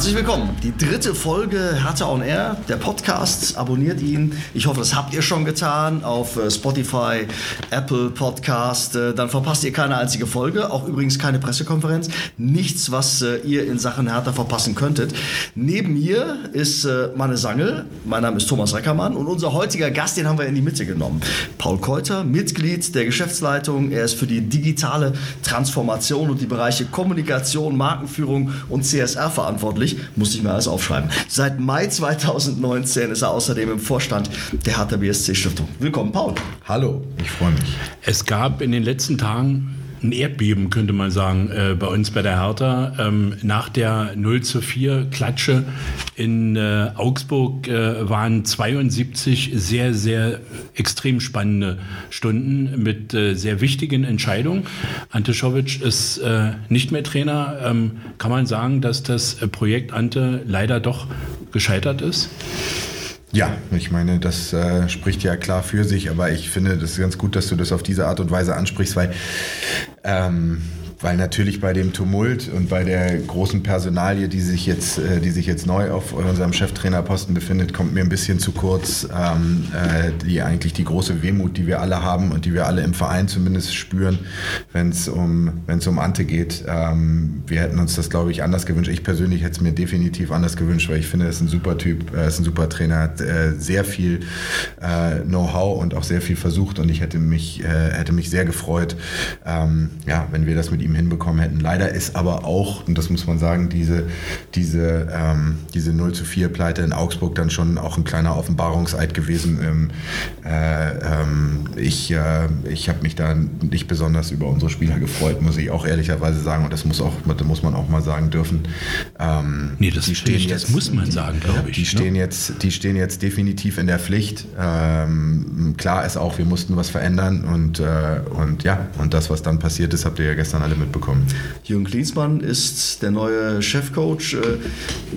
Herzlich willkommen. Die dritte Folge Hertha on Air, der Podcast. Abonniert ihn. Ich hoffe, das habt ihr schon getan auf äh, Spotify, Apple Podcast. Äh, dann verpasst ihr keine einzige Folge. Auch übrigens keine Pressekonferenz. Nichts, was äh, ihr in Sachen Hertha verpassen könntet. Neben mir ist meine Sangel. Mein Name ist Thomas Reckermann und unser heutiger Gast, den haben wir in die Mitte genommen. Paul Keuter, Mitglied der Geschäftsleitung. Er ist für die digitale Transformation und die Bereiche Kommunikation, Markenführung und CSR verantwortlich verantwortlich, musste ich mir alles aufschreiben. Seit Mai 2019 ist er außerdem im Vorstand der Hertha BSC Stiftung. Willkommen, Paul. Hallo, ich freue mich. Es gab in den letzten Tagen ein Erdbeben, könnte man sagen, äh, bei uns bei der Hertha. Ähm, nach der 0 zu 4 Klatsche in äh, Augsburg äh, waren 72 sehr, sehr extrem spannende Stunden mit äh, sehr wichtigen Entscheidungen. Ante Schovic ist äh, nicht mehr Trainer. Ähm, kann man sagen, dass das Projekt Ante leider doch gescheitert ist? Ja, ich meine, das äh, spricht ja klar für sich, aber ich finde das ganz gut, dass du das auf diese Art und Weise ansprichst, weil ähm, weil natürlich bei dem Tumult und bei der großen Personalie, die sich jetzt, äh, die sich jetzt neu auf unserem Cheftrainerposten befindet, kommt mir ein bisschen zu kurz, ähm, äh, die eigentlich die große Wehmut, die wir alle haben und die wir alle im Verein zumindest spüren, wenn es um, wenn es um Ante geht. Ähm, wir hätten uns das, glaube ich, anders gewünscht. Ich persönlich hätte es mir definitiv anders gewünscht, weil ich finde, er ist ein super Typ, er ist ein super Trainer, hat äh, sehr viel äh, Know-how und auch sehr viel versucht und ich hätte mich, äh, hätte mich sehr gefreut, ähm, ja, wenn wir das mit ihm ihm hinbekommen hätten. Leider ist aber auch, und das muss man sagen, diese, diese, ähm, diese 0 zu 4 Pleite in Augsburg dann schon auch ein kleiner Offenbarungseid gewesen. Ähm, äh, ähm, ich äh, ich habe mich da nicht besonders über unsere Spieler gefreut, muss ich auch ehrlicherweise sagen. Und das muss, auch, das muss man auch mal sagen dürfen. Ähm, nee, das, die stehen ich, jetzt, das muss man sagen, glaube ich. Die stehen, ne? jetzt, die stehen jetzt definitiv in der Pflicht. Ähm, klar ist auch, wir mussten was verändern und, äh, und ja, und das, was dann passiert ist, habt ihr ja gestern alle mitbekommen. Jürgen Klinsmann ist der neue Chefcoach. Äh,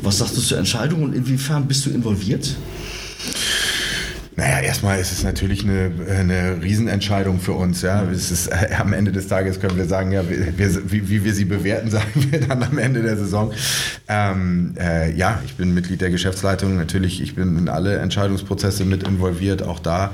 was sagst du zur Entscheidung und inwiefern bist du involviert? Naja, erstmal ist es natürlich eine, eine Riesenentscheidung für uns. Ja. Es ist, äh, am Ende des Tages können wir sagen, ja, wir, wie, wie, wir sie bewerten, sagen wir dann am Ende der Saison. Ähm, äh, ja, ich bin Mitglied der Geschäftsleitung. Natürlich, ich bin in alle Entscheidungsprozesse mit involviert, auch da.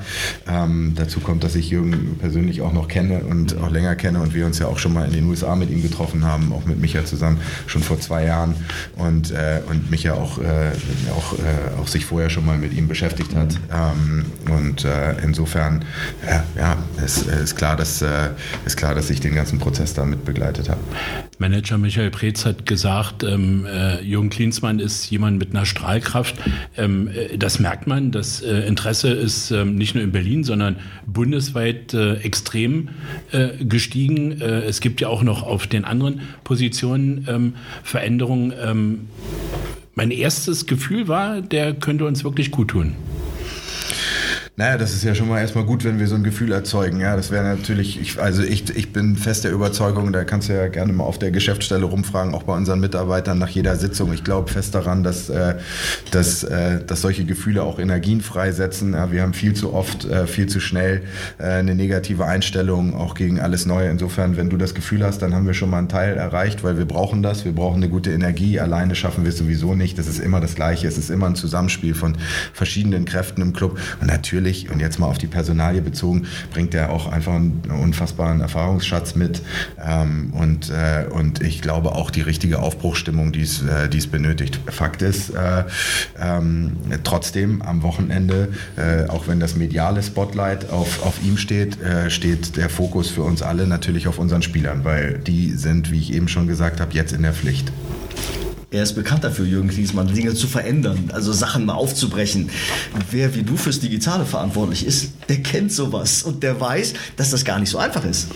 Ähm, dazu kommt, dass ich Jürgen persönlich auch noch kenne und auch länger kenne und wir uns ja auch schon mal in den USA mit ihm getroffen haben, auch mit Micha zusammen, schon vor zwei Jahren. Und, äh, und Micha auch, äh, auch, äh, auch sich vorher schon mal mit ihm beschäftigt hat. Ähm, und äh, insofern äh, ja, ist, ist, klar, dass, äh, ist klar, dass ich den ganzen Prozess da mit begleitet habe. Manager Michael Preetz hat gesagt, ähm, äh, Jürgen Klinsmann ist jemand mit einer Strahlkraft. Ähm, äh, das merkt man. Das äh, Interesse ist ähm, nicht nur in Berlin, sondern bundesweit extrem gestiegen. es gibt ja auch noch auf den anderen Positionen ähm, Veränderungen. Ähm, mein erstes Gefühl war, der könnte uns wirklich gut tun. Naja, das ist ja schon mal erstmal gut, wenn wir so ein Gefühl erzeugen. Ja, das wäre natürlich, ich, also ich, ich bin fest der Überzeugung, da kannst du ja gerne mal auf der Geschäftsstelle rumfragen, auch bei unseren Mitarbeitern nach jeder Sitzung. Ich glaube fest daran, dass, äh, dass, äh, dass solche Gefühle auch Energien freisetzen. Ja, wir haben viel zu oft, äh, viel zu schnell äh, eine negative Einstellung auch gegen alles Neue. Insofern, wenn du das Gefühl hast, dann haben wir schon mal einen Teil erreicht, weil wir brauchen das. Wir brauchen eine gute Energie. Alleine schaffen wir es sowieso nicht. Das ist immer das Gleiche. Es ist immer ein Zusammenspiel von verschiedenen Kräften im Club. Und natürlich natürlich, und jetzt mal auf die Personalie bezogen, bringt er auch einfach einen unfassbaren Erfahrungsschatz mit. Ähm, und, äh, und ich glaube auch die richtige Aufbruchstimmung, die es, äh, es benötigt. Fakt ist, äh, ähm, trotzdem am Wochenende, äh, auch wenn das mediale Spotlight auf, auf ihm steht, äh, steht der Fokus für uns alle natürlich auf unseren Spielern, weil die sind, wie ich eben schon gesagt habe, jetzt in der Pflicht. Er ist bekannt dafür, Jürgen Klinsmann, Dinge zu verändern, also Sachen mal aufzubrechen. Wer wie du fürs Digitale verantwortlich ist, der kennt sowas und der weiß, dass das gar nicht so einfach ist.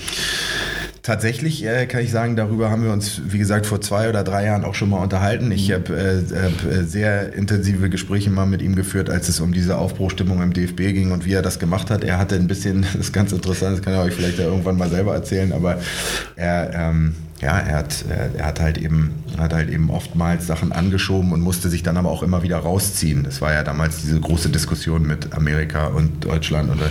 Tatsächlich äh, kann ich sagen, darüber haben wir uns, wie gesagt, vor zwei oder drei Jahren auch schon mal unterhalten. Ich habe äh, hab äh, sehr intensive Gespräche mal mit ihm geführt, als es um diese Aufbruchstimmung im DFB ging und wie er das gemacht hat. Er hatte ein bisschen, das ist ganz interessant, das kann er euch vielleicht ja irgendwann mal selber erzählen, aber er, ähm, ja, er hat, er hat halt eben, hat halt eben oftmals Sachen angeschoben und musste sich dann aber auch immer wieder rausziehen. Das war ja damals diese große Diskussion mit Amerika und Deutschland und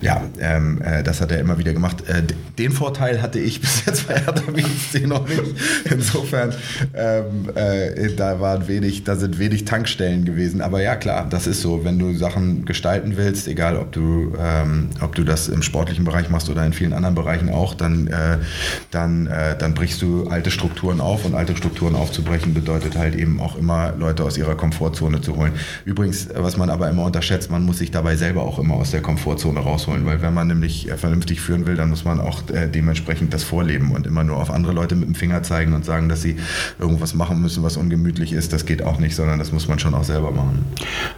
ja, ähm, äh, das hat er immer wieder gemacht. Äh, den Vorteil hatte ich bis jetzt bei Hertha BSC noch nicht. Insofern, ähm, äh, da waren wenig, da sind wenig Tankstellen gewesen. Aber ja, klar, das ist so. Wenn du Sachen gestalten willst, egal ob du, ähm, ob du das im sportlichen Bereich machst oder in vielen anderen Bereichen auch, dann, äh, dann, äh, dann brichst du alte Strukturen auf und alte Strukturen aufzubrechen bedeutet halt eben auch immer Leute aus ihrer Komfortzone zu holen. Übrigens, was man aber immer unterschätzt, man muss sich dabei selber auch immer aus der Komfortzone rausholen, weil wenn man nämlich äh, vernünftig führen will, dann muss man auch äh, dementsprechend das vorleben und immer nur auf andere Leute mit dem Finger zeigen und sagen, dass sie irgendwas machen müssen, was ungemütlich ist. Das geht auch nicht, sondern das muss man schon auch selber machen.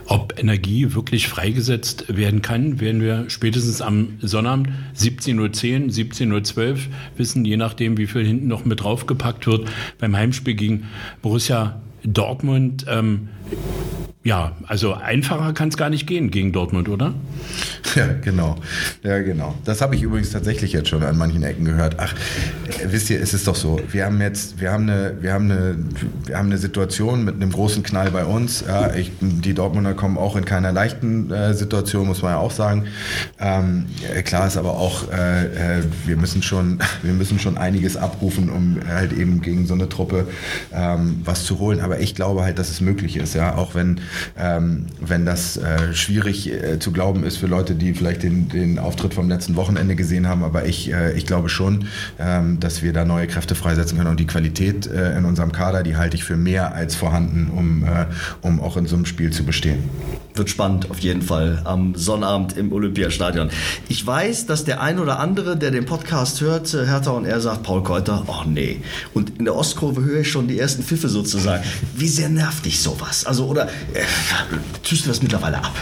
Ob Energie wirklich freigesetzt werden kann, werden wir spätestens am Sonnabend 17.10 Uhr, 17.12 Uhr wissen, je nachdem, wie viel hinten noch mit draufgepackt wird beim Heimspiel gegen Borussia Dortmund. Ähm, ja, also einfacher kann es gar nicht gehen gegen Dortmund, oder? Ja, genau. Ja, genau. Das habe ich übrigens tatsächlich jetzt schon an manchen Ecken gehört. Ach, äh, wisst ihr, es ist doch so. Wir haben jetzt, wir haben eine, wir haben eine, wir haben eine Situation mit einem großen Knall bei uns. Ja, ich, die Dortmunder kommen auch in keiner leichten äh, Situation, muss man ja auch sagen. Ähm, klar ist aber auch, äh, äh, wir müssen schon, wir müssen schon einiges abrufen, um halt eben gegen so eine Truppe ähm, was zu holen. Aber ich glaube halt, dass es möglich ist. Ja, auch wenn ähm, wenn das äh, schwierig äh, zu glauben ist für Leute, die vielleicht den, den Auftritt vom letzten Wochenende gesehen haben. Aber ich, äh, ich glaube schon, ähm, dass wir da neue Kräfte freisetzen können. Und die Qualität äh, in unserem Kader, die halte ich für mehr als vorhanden, um, äh, um auch in so einem Spiel zu bestehen. Wird spannend auf jeden Fall am Sonnabend im Olympiastadion. Ich weiß, dass der ein oder andere, der den Podcast hört, äh, Hertha und er sagt, Paul Keuter, oh nee. Und in der Ostkurve höre ich schon die ersten Pfiffe sozusagen. Wie sehr nervt dich sowas? Also, oder tust du das mittlerweile ab?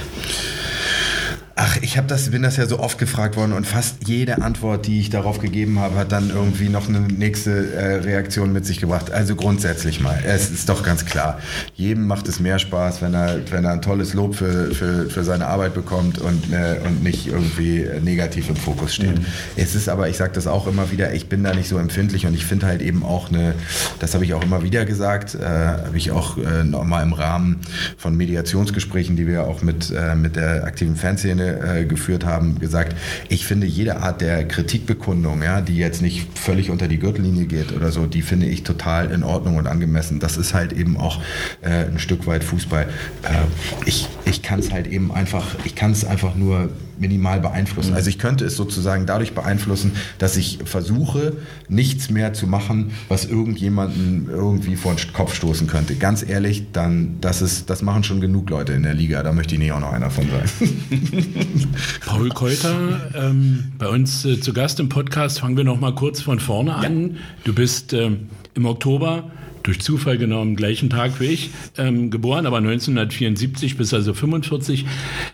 Ach, ich habe das, bin das ja so oft gefragt worden und fast jede Antwort, die ich darauf gegeben habe, hat dann irgendwie noch eine nächste äh, Reaktion mit sich gebracht. Also grundsätzlich mal, es ist doch ganz klar, jedem macht es mehr Spaß, wenn er, wenn er ein tolles Lob für, für, für seine Arbeit bekommt und, äh, und nicht irgendwie negativ im Fokus steht. Mhm. Es ist aber, ich sage das auch immer wieder, ich bin da nicht so empfindlich und ich finde halt eben auch eine, das habe ich auch immer wieder gesagt, äh, habe ich auch äh, nochmal im Rahmen von Mediationsgesprächen, die wir auch mit, äh, mit der aktiven Fanszene äh, geführt haben, gesagt, ich finde jede Art der Kritikbekundung, ja, die jetzt nicht völlig unter die Gürtellinie geht oder so, die finde ich total in Ordnung und angemessen. Das ist halt eben auch äh, ein Stück weit Fußball. Äh, ich ich kann es halt eben einfach, ich kann es einfach nur minimal beeinflussen. Mhm. Also ich könnte es sozusagen dadurch beeinflussen, dass ich versuche, nichts mehr zu machen, was irgendjemanden irgendwie vor den Kopf stoßen könnte. Ganz ehrlich, dann, das ist, das machen schon genug Leute in der Liga. Da möchte ich nicht auch noch einer von sein. Paul Keuter, ähm, bei uns äh, zu Gast im Podcast. Fangen wir noch mal kurz von vorne an. Ja. Du bist ähm, im Oktober durch Zufall genau am gleichen Tag wie ich ähm, geboren, aber 1974 bis also 45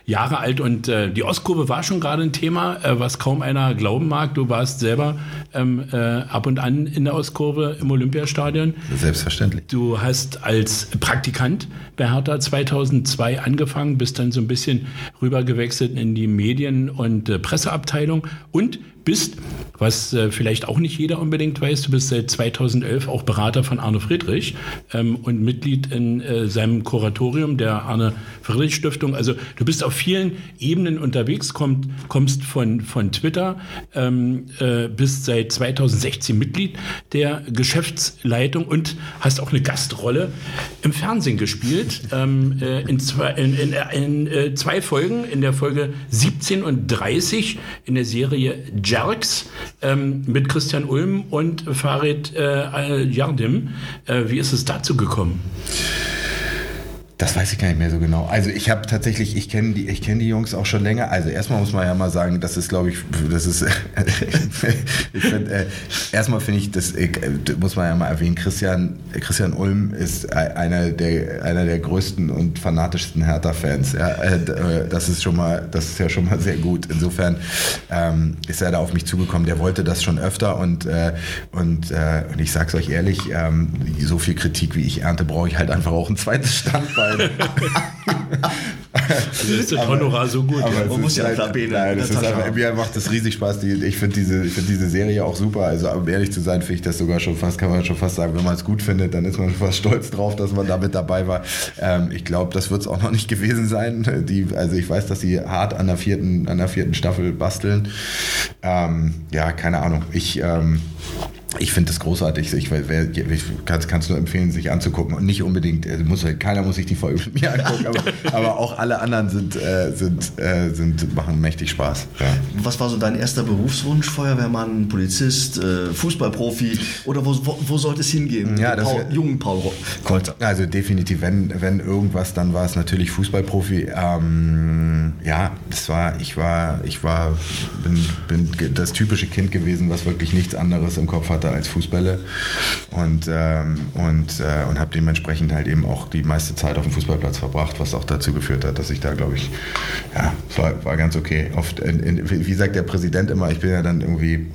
Jahre alt und äh, die Ostkurve war schon gerade ein Thema, äh, was kaum einer glauben mag. Du warst selber ähm, äh, ab und an in der Ostkurve im Olympiastadion. Selbstverständlich. Du hast als Praktikant bei Hertha 2002 angefangen, bist dann so ein bisschen rübergewechselt in die Medien- und äh, Presseabteilung und bist, was äh, vielleicht auch nicht jeder unbedingt weiß, du bist seit 2011 auch Berater von Arne Friedrich ähm, und Mitglied in äh, seinem Kuratorium der Arne Friedrich Stiftung. Also du bist auf vielen Ebenen unterwegs, kommt, kommst von, von Twitter, ähm, äh, bist seit 2016 Mitglied der Geschäftsleitung und hast auch eine Gastrolle im Fernsehen gespielt. Ähm, äh, in, zwei, in, in, in äh, zwei Folgen, in der Folge 17 und 30 in der Serie Jack Jerks ähm, mit Christian Ulm und Farid äh, Yardim. Äh, wie ist es dazu gekommen? Das weiß ich gar nicht mehr so genau. Also ich habe tatsächlich, ich kenne die, ich die Jungs auch schon länger. Also erstmal muss man ja mal sagen, das ist, glaube ich, das ist, ich find, äh, erstmal finde ich, das äh, muss man ja mal erwähnen. Christian, Christian Ulm ist einer der, einer der größten und fanatischsten Hertha-Fans. Ja, äh, äh, das ist schon mal, das ist ja schon mal sehr gut. Insofern ähm, ist er da auf mich zugekommen. Der wollte das schon öfter und äh, und, äh, und ich sag's euch ehrlich, ähm, so viel Kritik wie ich ernte, brauche ich halt einfach auch ein zweites Standbein. Also ist das Honorar so gut. Aber Man muss ja halt, B in nein, das ist einfach, mir macht das riesig Spaß. Ich finde diese, ich find diese Serie auch super. Also um ehrlich zu sein, finde ich das sogar schon fast, kann man schon fast sagen, wenn man es gut findet, dann ist man fast stolz drauf, dass man da mit dabei war. Ähm, ich glaube, das wird es auch noch nicht gewesen sein. Die, also ich weiß, dass sie hart an der vierten, an der vierten Staffel basteln. Ähm, ja, keine Ahnung. Ich ähm, ich finde das großartig. Ich, wer, ich kann es nur empfehlen, sich anzugucken. Und nicht unbedingt, äh, muss, keiner muss sich die Folge mit mir angucken, aber, aber auch alle anderen sind, äh, sind, äh, sind, machen mächtig Spaß. Ja. Was war so dein erster Berufswunsch? Feuerwehrmann, Polizist, äh, Fußballprofi? Oder wo, wo, wo sollte es hingehen? Ja, das Paul, wär- jungen Paul Kolter. Also definitiv, wenn, wenn irgendwas, dann war es natürlich Fußballprofi. Ähm, ja, das war, ich war, ich war, bin, bin das typische Kind gewesen, was wirklich nichts anderes im Kopf hatte als Fußbälle und ähm, und äh, und habe dementsprechend halt eben auch die meiste Zeit auf dem Fußballplatz verbracht, was auch dazu geführt hat, dass ich da, glaube ich, ja, war, war ganz okay. Oft, in, in, wie sagt der Präsident immer, ich bin ja dann irgendwie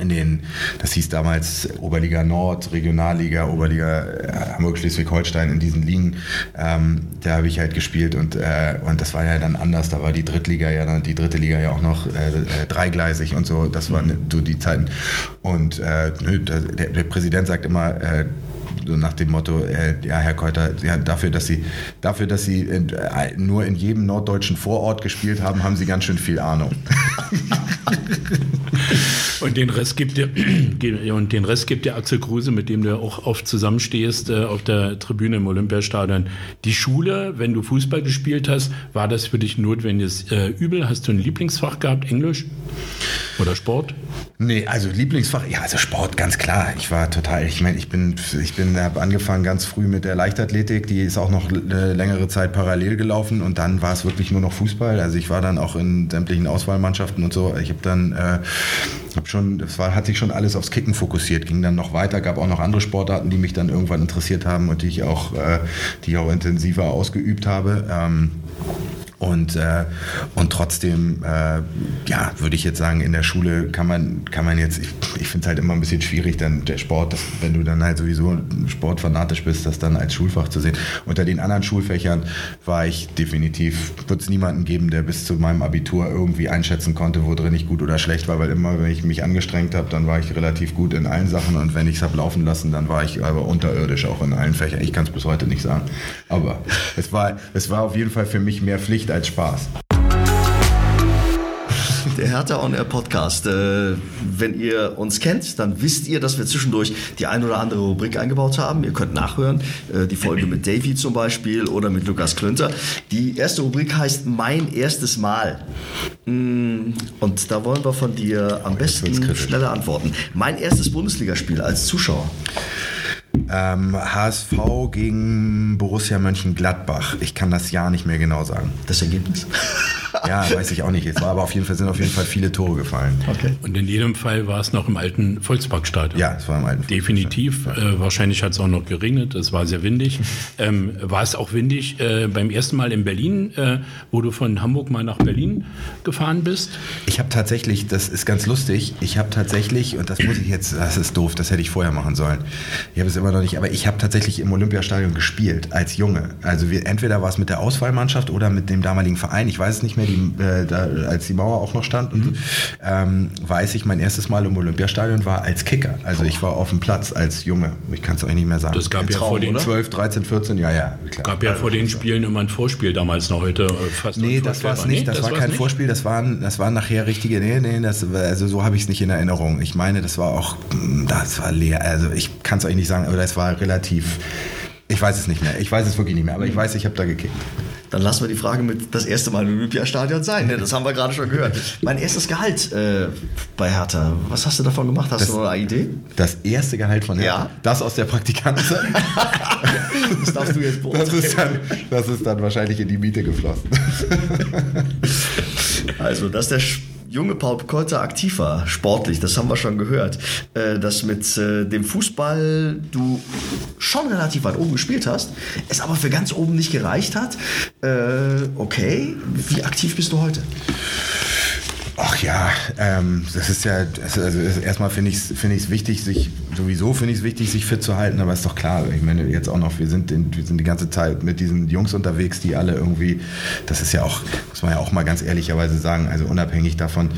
in den, das hieß damals Oberliga Nord, Regionalliga, Oberliga äh, Hamburg-Schleswig-Holstein in diesen Ligen, ähm, da habe ich halt gespielt und, äh, und das war ja dann anders, da war die Drittliga ja dann, die dritte Liga ja auch noch äh, äh, dreigleisig und so, das waren so die Zeiten. Und äh, nö, der, der Präsident sagt immer, äh, so nach dem Motto, äh, ja, Herr Keuter, ja, dafür, dass Sie, dafür, dass Sie in, äh, nur in jedem norddeutschen Vorort gespielt haben, haben Sie ganz schön viel Ahnung. Und den Rest gibt dir und den Rest gibt dir Axel Kruse, mit dem du auch oft zusammenstehst äh, auf der Tribüne im Olympiastadion. Die Schule, wenn du Fußball gespielt hast, war das für dich notwendiges äh, Übel? Hast du ein Lieblingsfach gehabt, Englisch oder Sport? Nee, also Lieblingsfach, ja, also Sport, ganz klar. Ich war total, ich meine, ich bin, ich bin, habe angefangen ganz früh mit der Leichtathletik, die ist auch noch eine längere Zeit parallel gelaufen und dann war es wirklich nur noch Fußball. Also ich war dann auch in sämtlichen Auswahlmannschaften und so. Ich habe dann, äh, habe schon, das war, hat sich schon alles aufs Kicken fokussiert, ging dann noch weiter, gab auch noch andere Sportarten, die mich dann irgendwann interessiert haben und die ich auch, äh, die ich auch intensiver ausgeübt habe. Ähm, und, äh, und trotzdem, äh, ja, würde ich jetzt sagen, in der Schule kann man, kann man jetzt, ich, ich finde es halt immer ein bisschen schwierig, dann der Sport, das, wenn du dann halt sowieso sportfanatisch bist, das dann als Schulfach zu sehen. Unter den anderen Schulfächern war ich definitiv, wird es niemanden geben, der bis zu meinem Abitur irgendwie einschätzen konnte, wo drin ich gut oder schlecht war, weil immer, wenn ich mich angestrengt habe, dann war ich relativ gut in allen Sachen und wenn ich es habe laufen lassen, dann war ich aber unterirdisch auch in allen Fächern. Ich kann es bis heute nicht sagen. Aber es war, es war auf jeden Fall für mich mehr Pflicht als Spaß. Der Hertha On Air Podcast. Äh, wenn ihr uns kennt, dann wisst ihr, dass wir zwischendurch die ein oder andere Rubrik eingebaut haben. Ihr könnt nachhören. Äh, die Folge mit Davy zum Beispiel oder mit Lukas Klünter. Die erste Rubrik heißt Mein erstes Mal. Mm, Und da wollen wir von dir am besten schnelle Antworten. Mein erstes Bundesligaspiel als Zuschauer. Ähm, HSV gegen Borussia Mönchengladbach. Ich kann das Jahr nicht mehr genau sagen. Das Ergebnis? Ja, weiß ich auch nicht. Es war aber auf jeden Fall sind auf jeden Fall viele Tore gefallen. Okay. Und in jedem Fall war es noch im alten Volksparkstadion. Ja, es war im alten. Definitiv. Äh, wahrscheinlich hat es auch noch geregnet. Es war sehr windig. Ähm, war es auch windig äh, beim ersten Mal in Berlin, äh, wo du von Hamburg mal nach Berlin gefahren bist? Ich habe tatsächlich, das ist ganz lustig, ich habe tatsächlich, und das muss ich jetzt, das ist doof, das hätte ich vorher machen sollen. Ich habe es immer noch nicht, aber ich habe tatsächlich im Olympiastadion gespielt, als Junge. Also wir, entweder war es mit der Auswahlmannschaft oder mit dem damaligen Verein, ich weiß es nicht mehr, die, äh, da, als die Mauer auch noch stand. Und, ähm, weiß ich, mein erstes Mal im Olympiastadion war als Kicker. Also ich war auf dem Platz als Junge. Ich kann es euch nicht mehr sagen. Das gab Ein ja Traum, vor den, oder? 12, 13, 14, ja, ja. Klar. gab ja vor den Spielen immer ein Vorspiel damals noch heute. äh, Fast Nee, das war es nicht. Das, war war's kein nicht? Vorspiel. Das waren, das waren nachher richtige. Nee, nee, das, war- also so habe ich es nicht in Erinnerung. Ich meine, das war auch, mm, das war leer. Also ich kann es euch nicht sagen, aber das war relativ. Ich weiß es nicht mehr. Ich weiß es wirklich nicht mehr. Aber ich weiß, ich habe da gekickt. Dann lassen wir die Frage mit das erste Mal im Olympiastadion sein. Ne? Das haben wir gerade schon gehört. Mein erstes Gehalt äh, bei Hertha. Was hast du davon gemacht? Hast Das- du noch eine Idee? Das erste Gehalt von Hertha. Ja. Das aus der Praktikantenzeit. Das darfst du jetzt Das beurteilen. ist, dann, das ist dann wahrscheinlich in die Miete geflossen. Also, dass der sch- junge Paul Kolter aktiv war, sportlich, das haben wir schon gehört. Äh, dass mit äh, dem Fußball du schon relativ weit oben gespielt hast, es aber für ganz oben nicht gereicht hat. Äh, okay, wie aktiv bist du heute? Ach ja, ähm, das ist ja, das- also das- erstmal finde ich es find wichtig, sich sowieso finde ich es wichtig, sich fit zu halten, aber ist doch klar, ich meine jetzt auch noch, wir sind, in, wir sind die ganze Zeit mit diesen Jungs unterwegs, die alle irgendwie, das ist ja auch, muss man ja auch mal ganz ehrlicherweise sagen, also unabhängig davon,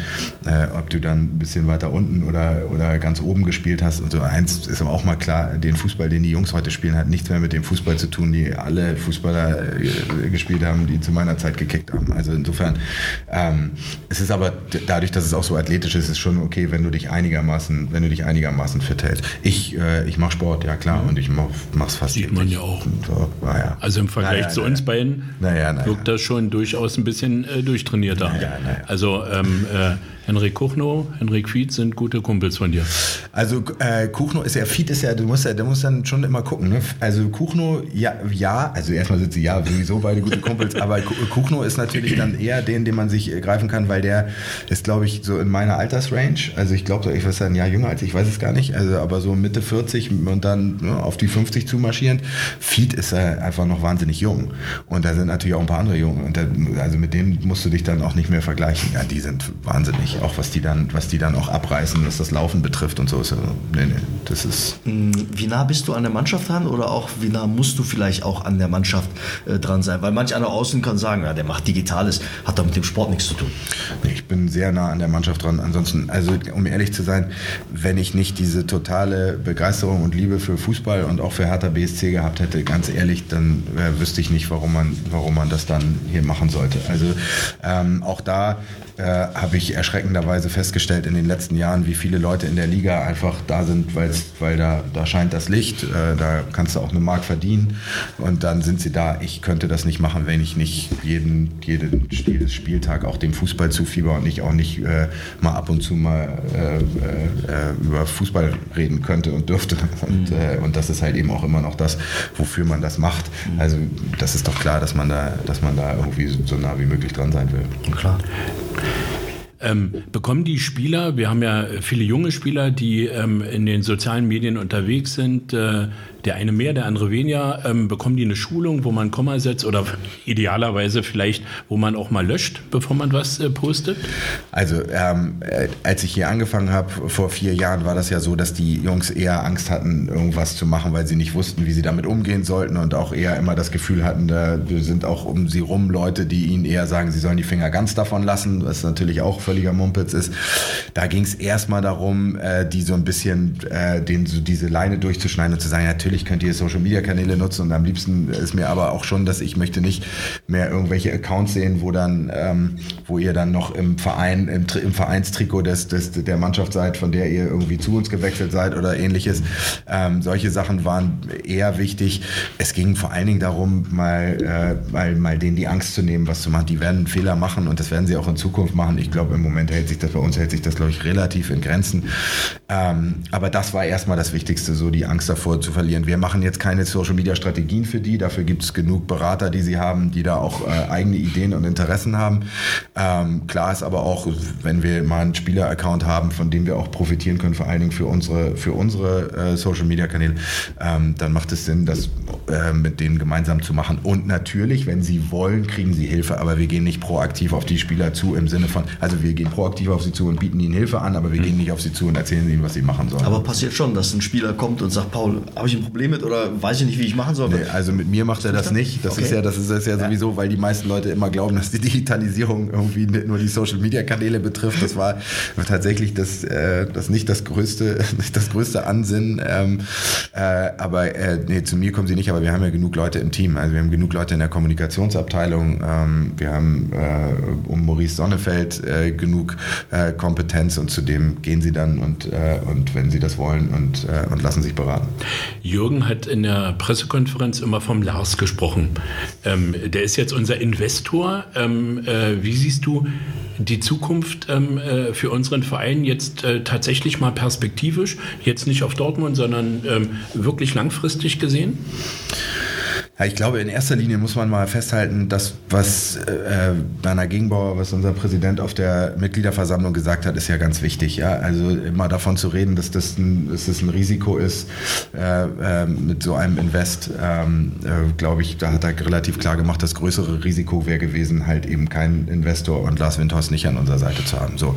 äh, ob du dann ein bisschen weiter unten oder, oder ganz oben gespielt hast und so, eins ist aber auch mal klar, den Fußball, den die Jungs heute spielen, hat nichts mehr mit dem Fußball zu tun, die alle Fußballer äh, gespielt haben, die zu meiner Zeit gekickt haben. Also insofern, ähm, es ist aber dadurch, dass es auch so athletisch ist, ist es schon okay, wenn du dich einigermaßen, wenn du dich einigermaßen fit hältst. Ich, äh, ich mache Sport, ja klar, und ich mache es fast Sieht man ja auch. So, naja. Also im Vergleich naja, zu naja. uns beiden naja, wirkt das schon durchaus ein bisschen äh, durchtrainierter. Also ähm, äh, Henrik Kuchno, Henrik Fied sind gute Kumpels von dir. Also äh, Kuchno ist ja, Fied ist ja, du musst ja, du musst dann schon immer gucken. Ne? Also Kuchno, ja, ja, also erstmal sind sie ja sowieso beide gute Kumpels, aber Kuchno ist natürlich dann eher den, den man sich äh, greifen kann, weil der ist, glaube ich, so in meiner Altersrange. Also ich glaube, ich weiß ein Jahr jünger als ich, weiß es gar nicht. Also aber so Mitte 40 und dann ne, auf die 50 zumarschierend. Fied ist äh, einfach noch wahnsinnig jung. Und da sind natürlich auch ein paar andere Junge. Und da, also mit denen musst du dich dann auch nicht mehr vergleichen. Ja, die sind wahnsinnig auch was die dann, was die dann auch abreißen, was das Laufen betrifft und so. so nee, nee, das ist. Mm, wie nah bist du an der Mannschaft dran oder auch wie nah musst du vielleicht auch an der Mannschaft äh, dran sein? Weil manch einer außen kann sagen, ja, der macht Digitales, hat doch mit dem Sport nichts zu tun. Nee, ich bin sehr nah an der Mannschaft dran. Ansonsten, also um ehrlich zu sein, wenn ich nicht diese totale Begeisterung und Liebe für Fußball und auch für Hertha BSC gehabt hätte, ganz ehrlich, dann äh, wüsste ich nicht, warum man, warum man das dann hier machen sollte. Also ähm, auch da äh, habe ich erschreckenderweise festgestellt in den letzten Jahren, wie viele Leute in der Liga einfach da sind, weil da, da scheint das Licht, äh, da kannst du auch eine Mark verdienen und dann sind sie da. Ich könnte das nicht machen, wenn ich nicht jeden, jeden Spieltag auch dem Fußball zufieber und ich auch nicht äh, mal ab und zu mal äh, äh, über Fußball reden könnte und dürfte. Und, mhm. und das ist halt eben auch immer noch das, wofür man das macht. Mhm. Also das ist doch klar, dass man da, dass man da irgendwie so nah wie möglich dran sein will. Klar. Ähm, bekommen die Spieler, wir haben ja viele junge Spieler, die ähm, in den sozialen Medien unterwegs sind, äh, der eine mehr, der andere weniger, ähm, bekommen die eine Schulung, wo man Komma setzt oder idealerweise vielleicht, wo man auch mal löscht, bevor man was äh, postet? Also ähm, äh, als ich hier angefangen habe vor vier Jahren, war das ja so, dass die Jungs eher Angst hatten, irgendwas zu machen, weil sie nicht wussten, wie sie damit umgehen sollten und auch eher immer das Gefühl hatten, da sind auch um sie rum Leute, die ihnen eher sagen, sie sollen die Finger ganz davon lassen, was natürlich auch völliger Mumpitz ist. Da ging es erstmal darum, äh, die so ein bisschen, äh, den, so diese Leine durchzuschneiden und zu sagen, natürlich natürlich könnt ihr Social Media Kanäle nutzen und am liebsten ist mir aber auch schon, dass ich möchte nicht mehr irgendwelche Accounts sehen, wo dann, ähm, wo ihr dann noch im Verein, im, im Vereinstrikot des, des, der Mannschaft seid, von der ihr irgendwie zu uns gewechselt seid oder ähnliches. Ähm, solche Sachen waren eher wichtig. Es ging vor allen Dingen darum, mal, äh, mal, mal denen die Angst zu nehmen, was zu machen. Die werden Fehler machen und das werden sie auch in Zukunft machen. Ich glaube, im Moment hält sich das bei uns hält sich das, glaube ich, relativ in Grenzen. Ähm, aber das war erstmal das Wichtigste, so die Angst davor zu verlieren wir machen jetzt keine Social-Media-Strategien für die. Dafür gibt es genug Berater, die sie haben, die da auch äh, eigene Ideen und Interessen haben. Ähm, klar ist aber auch, wenn wir mal einen Spieler-Account haben, von dem wir auch profitieren können, vor allen Dingen für unsere, für unsere äh, Social-Media-Kanäle, ähm, dann macht es Sinn, das äh, mit denen gemeinsam zu machen. Und natürlich, wenn sie wollen, kriegen sie Hilfe, aber wir gehen nicht proaktiv auf die Spieler zu im Sinne von, also wir gehen proaktiv auf sie zu und bieten ihnen Hilfe an, aber wir mhm. gehen nicht auf sie zu und erzählen ihnen, was sie machen sollen. Aber passiert schon, dass ein Spieler kommt und sagt, Paul, habe ich ein Problem? Problem mit oder weiß ich nicht, wie ich machen soll? Nee, also mit mir macht er das nicht. Das okay. ist ja, das ist, das ja sowieso, weil die meisten Leute immer glauben, dass die Digitalisierung irgendwie nur die Social Media Kanäle betrifft. Das war tatsächlich das, äh, das nicht das größte, nicht das größte Ansinnen. Ähm, äh, aber äh, nee, zu mir kommen sie nicht, aber wir haben ja genug Leute im Team. Also wir haben genug Leute in der Kommunikationsabteilung. Ähm, wir haben äh, um Maurice Sonnefeld äh, genug äh, Kompetenz und zudem gehen sie dann und, äh, und wenn sie das wollen und, äh, und lassen sich beraten. Jürgen Jürgen hat in der Pressekonferenz immer vom Lars gesprochen. Ähm, der ist jetzt unser Investor. Ähm, äh, wie siehst du die Zukunft ähm, äh, für unseren Verein jetzt äh, tatsächlich mal perspektivisch? Jetzt nicht auf Dortmund, sondern ähm, wirklich langfristig gesehen? Ja, ich glaube, in erster Linie muss man mal festhalten, dass was äh, Werner Gegenbauer, was unser Präsident auf der Mitgliederversammlung gesagt hat, ist ja ganz wichtig. Ja? Also immer davon zu reden, dass das ein, dass das ein Risiko ist äh, äh, mit so einem Invest, ähm, äh, glaube ich, da hat er relativ klar gemacht, das größere Risiko wäre gewesen, halt eben keinen Investor und Lars Windhorst nicht an unserer Seite zu haben. So,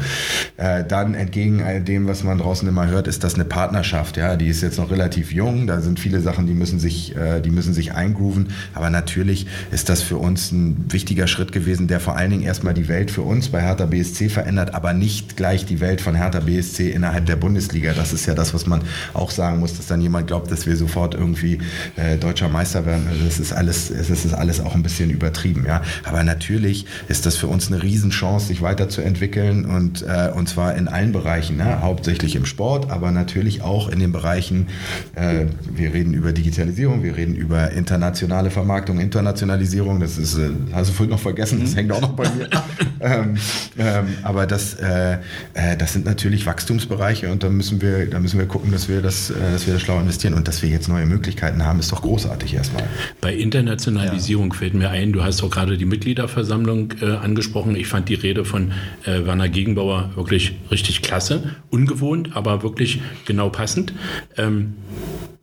äh, dann entgegen dem, was man draußen immer hört, ist das eine Partnerschaft. Ja, die ist jetzt noch relativ jung. Da sind viele Sachen, die müssen sich, äh, die sich eingrooven Grooven. Aber natürlich ist das für uns ein wichtiger Schritt gewesen, der vor allen Dingen erstmal die Welt für uns bei Hertha BSC verändert, aber nicht gleich die Welt von Hertha BSC innerhalb der Bundesliga. Das ist ja das, was man auch sagen muss, dass dann jemand glaubt, dass wir sofort irgendwie äh, deutscher Meister werden. Also das ist alles, es ist alles auch ein bisschen übertrieben, ja. Aber natürlich ist das für uns eine Riesenchance, sich weiterzuentwickeln und, äh, und zwar in allen Bereichen, ne? hauptsächlich im Sport, aber natürlich auch in den Bereichen, äh, wir reden über Digitalisierung, wir reden über internationale nationale Vermarktung, Internationalisierung, das ist, äh, hast du vorhin noch vergessen, das mhm. hängt auch noch bei mir. ähm, ähm, aber das, äh, äh, das sind natürlich Wachstumsbereiche und da müssen wir, da müssen wir gucken, dass wir das, äh, dass wir das schlau investieren und dass wir jetzt neue Möglichkeiten haben, ist doch großartig erstmal. Bei Internationalisierung ja. fällt mir ein, du hast auch gerade die Mitgliederversammlung äh, angesprochen. Ich fand die Rede von äh, Werner Gegenbauer wirklich richtig klasse, ungewohnt, aber wirklich genau passend. Ähm,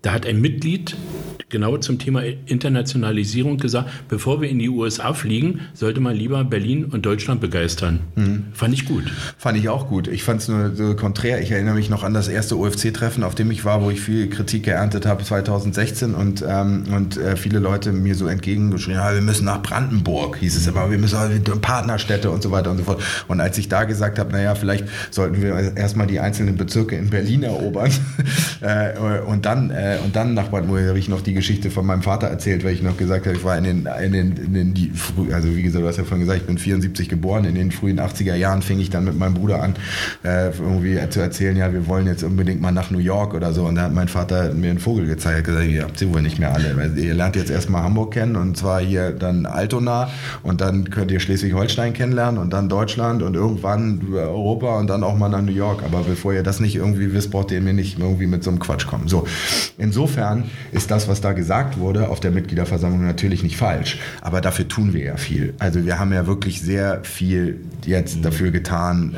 da hat ein Mitglied genau zum Thema Internationalisierung gesagt, bevor wir in die USA fliegen, sollte man lieber Berlin und Deutschland begeistern. Mhm. Fand ich gut. Fand ich auch gut. Ich fand es nur so konträr. Ich erinnere mich noch an das erste OFC-Treffen, auf dem ich war, wo ich viel Kritik geerntet habe 2016 und, ähm, und äh, viele Leute mir so entgegengeschrieben haben, wir müssen nach Brandenburg, hieß es aber, wir müssen Partnerstädte und so weiter und so fort. Und als ich da gesagt habe, naja, vielleicht sollten wir erstmal die einzelnen Bezirke in Berlin erobern äh, und dann äh, und dann nach Brandenburg habe ich noch die Geschichte von meinem Vater erzählt, weil ich noch gesagt habe, ich war in den, in den, in den die, also wie gesagt, du hast ja vorhin gesagt, ich bin 74 geboren, in den frühen 80er Jahren fing ich dann mit meinem Bruder an, äh, irgendwie zu erzählen, ja, wir wollen jetzt unbedingt mal nach New York oder so. Und da hat mein Vater mir einen Vogel gezeigt, gesagt, ihr habt sie wohl nicht mehr alle. Weil ihr lernt jetzt erstmal Hamburg kennen und zwar hier dann Altona und dann könnt ihr Schleswig-Holstein kennenlernen und dann Deutschland und irgendwann Europa und dann auch mal nach New York. Aber bevor ihr das nicht irgendwie wisst, braucht ihr mir nicht irgendwie mit so einem Quatsch kommen. So, insofern ist das, was da gesagt wurde auf der Mitgliederversammlung natürlich nicht falsch. Aber dafür tun wir ja viel. Also wir haben ja wirklich sehr viel jetzt dafür getan.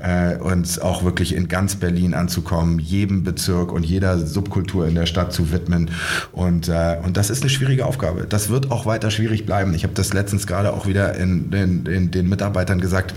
Äh, äh, uns auch wirklich in ganz Berlin anzukommen, jedem Bezirk und jeder Subkultur in der Stadt zu widmen. Und, äh, und das ist eine schwierige Aufgabe. Das wird auch weiter schwierig bleiben. Ich habe das letztens gerade auch wieder in, in, in den Mitarbeitern gesagt.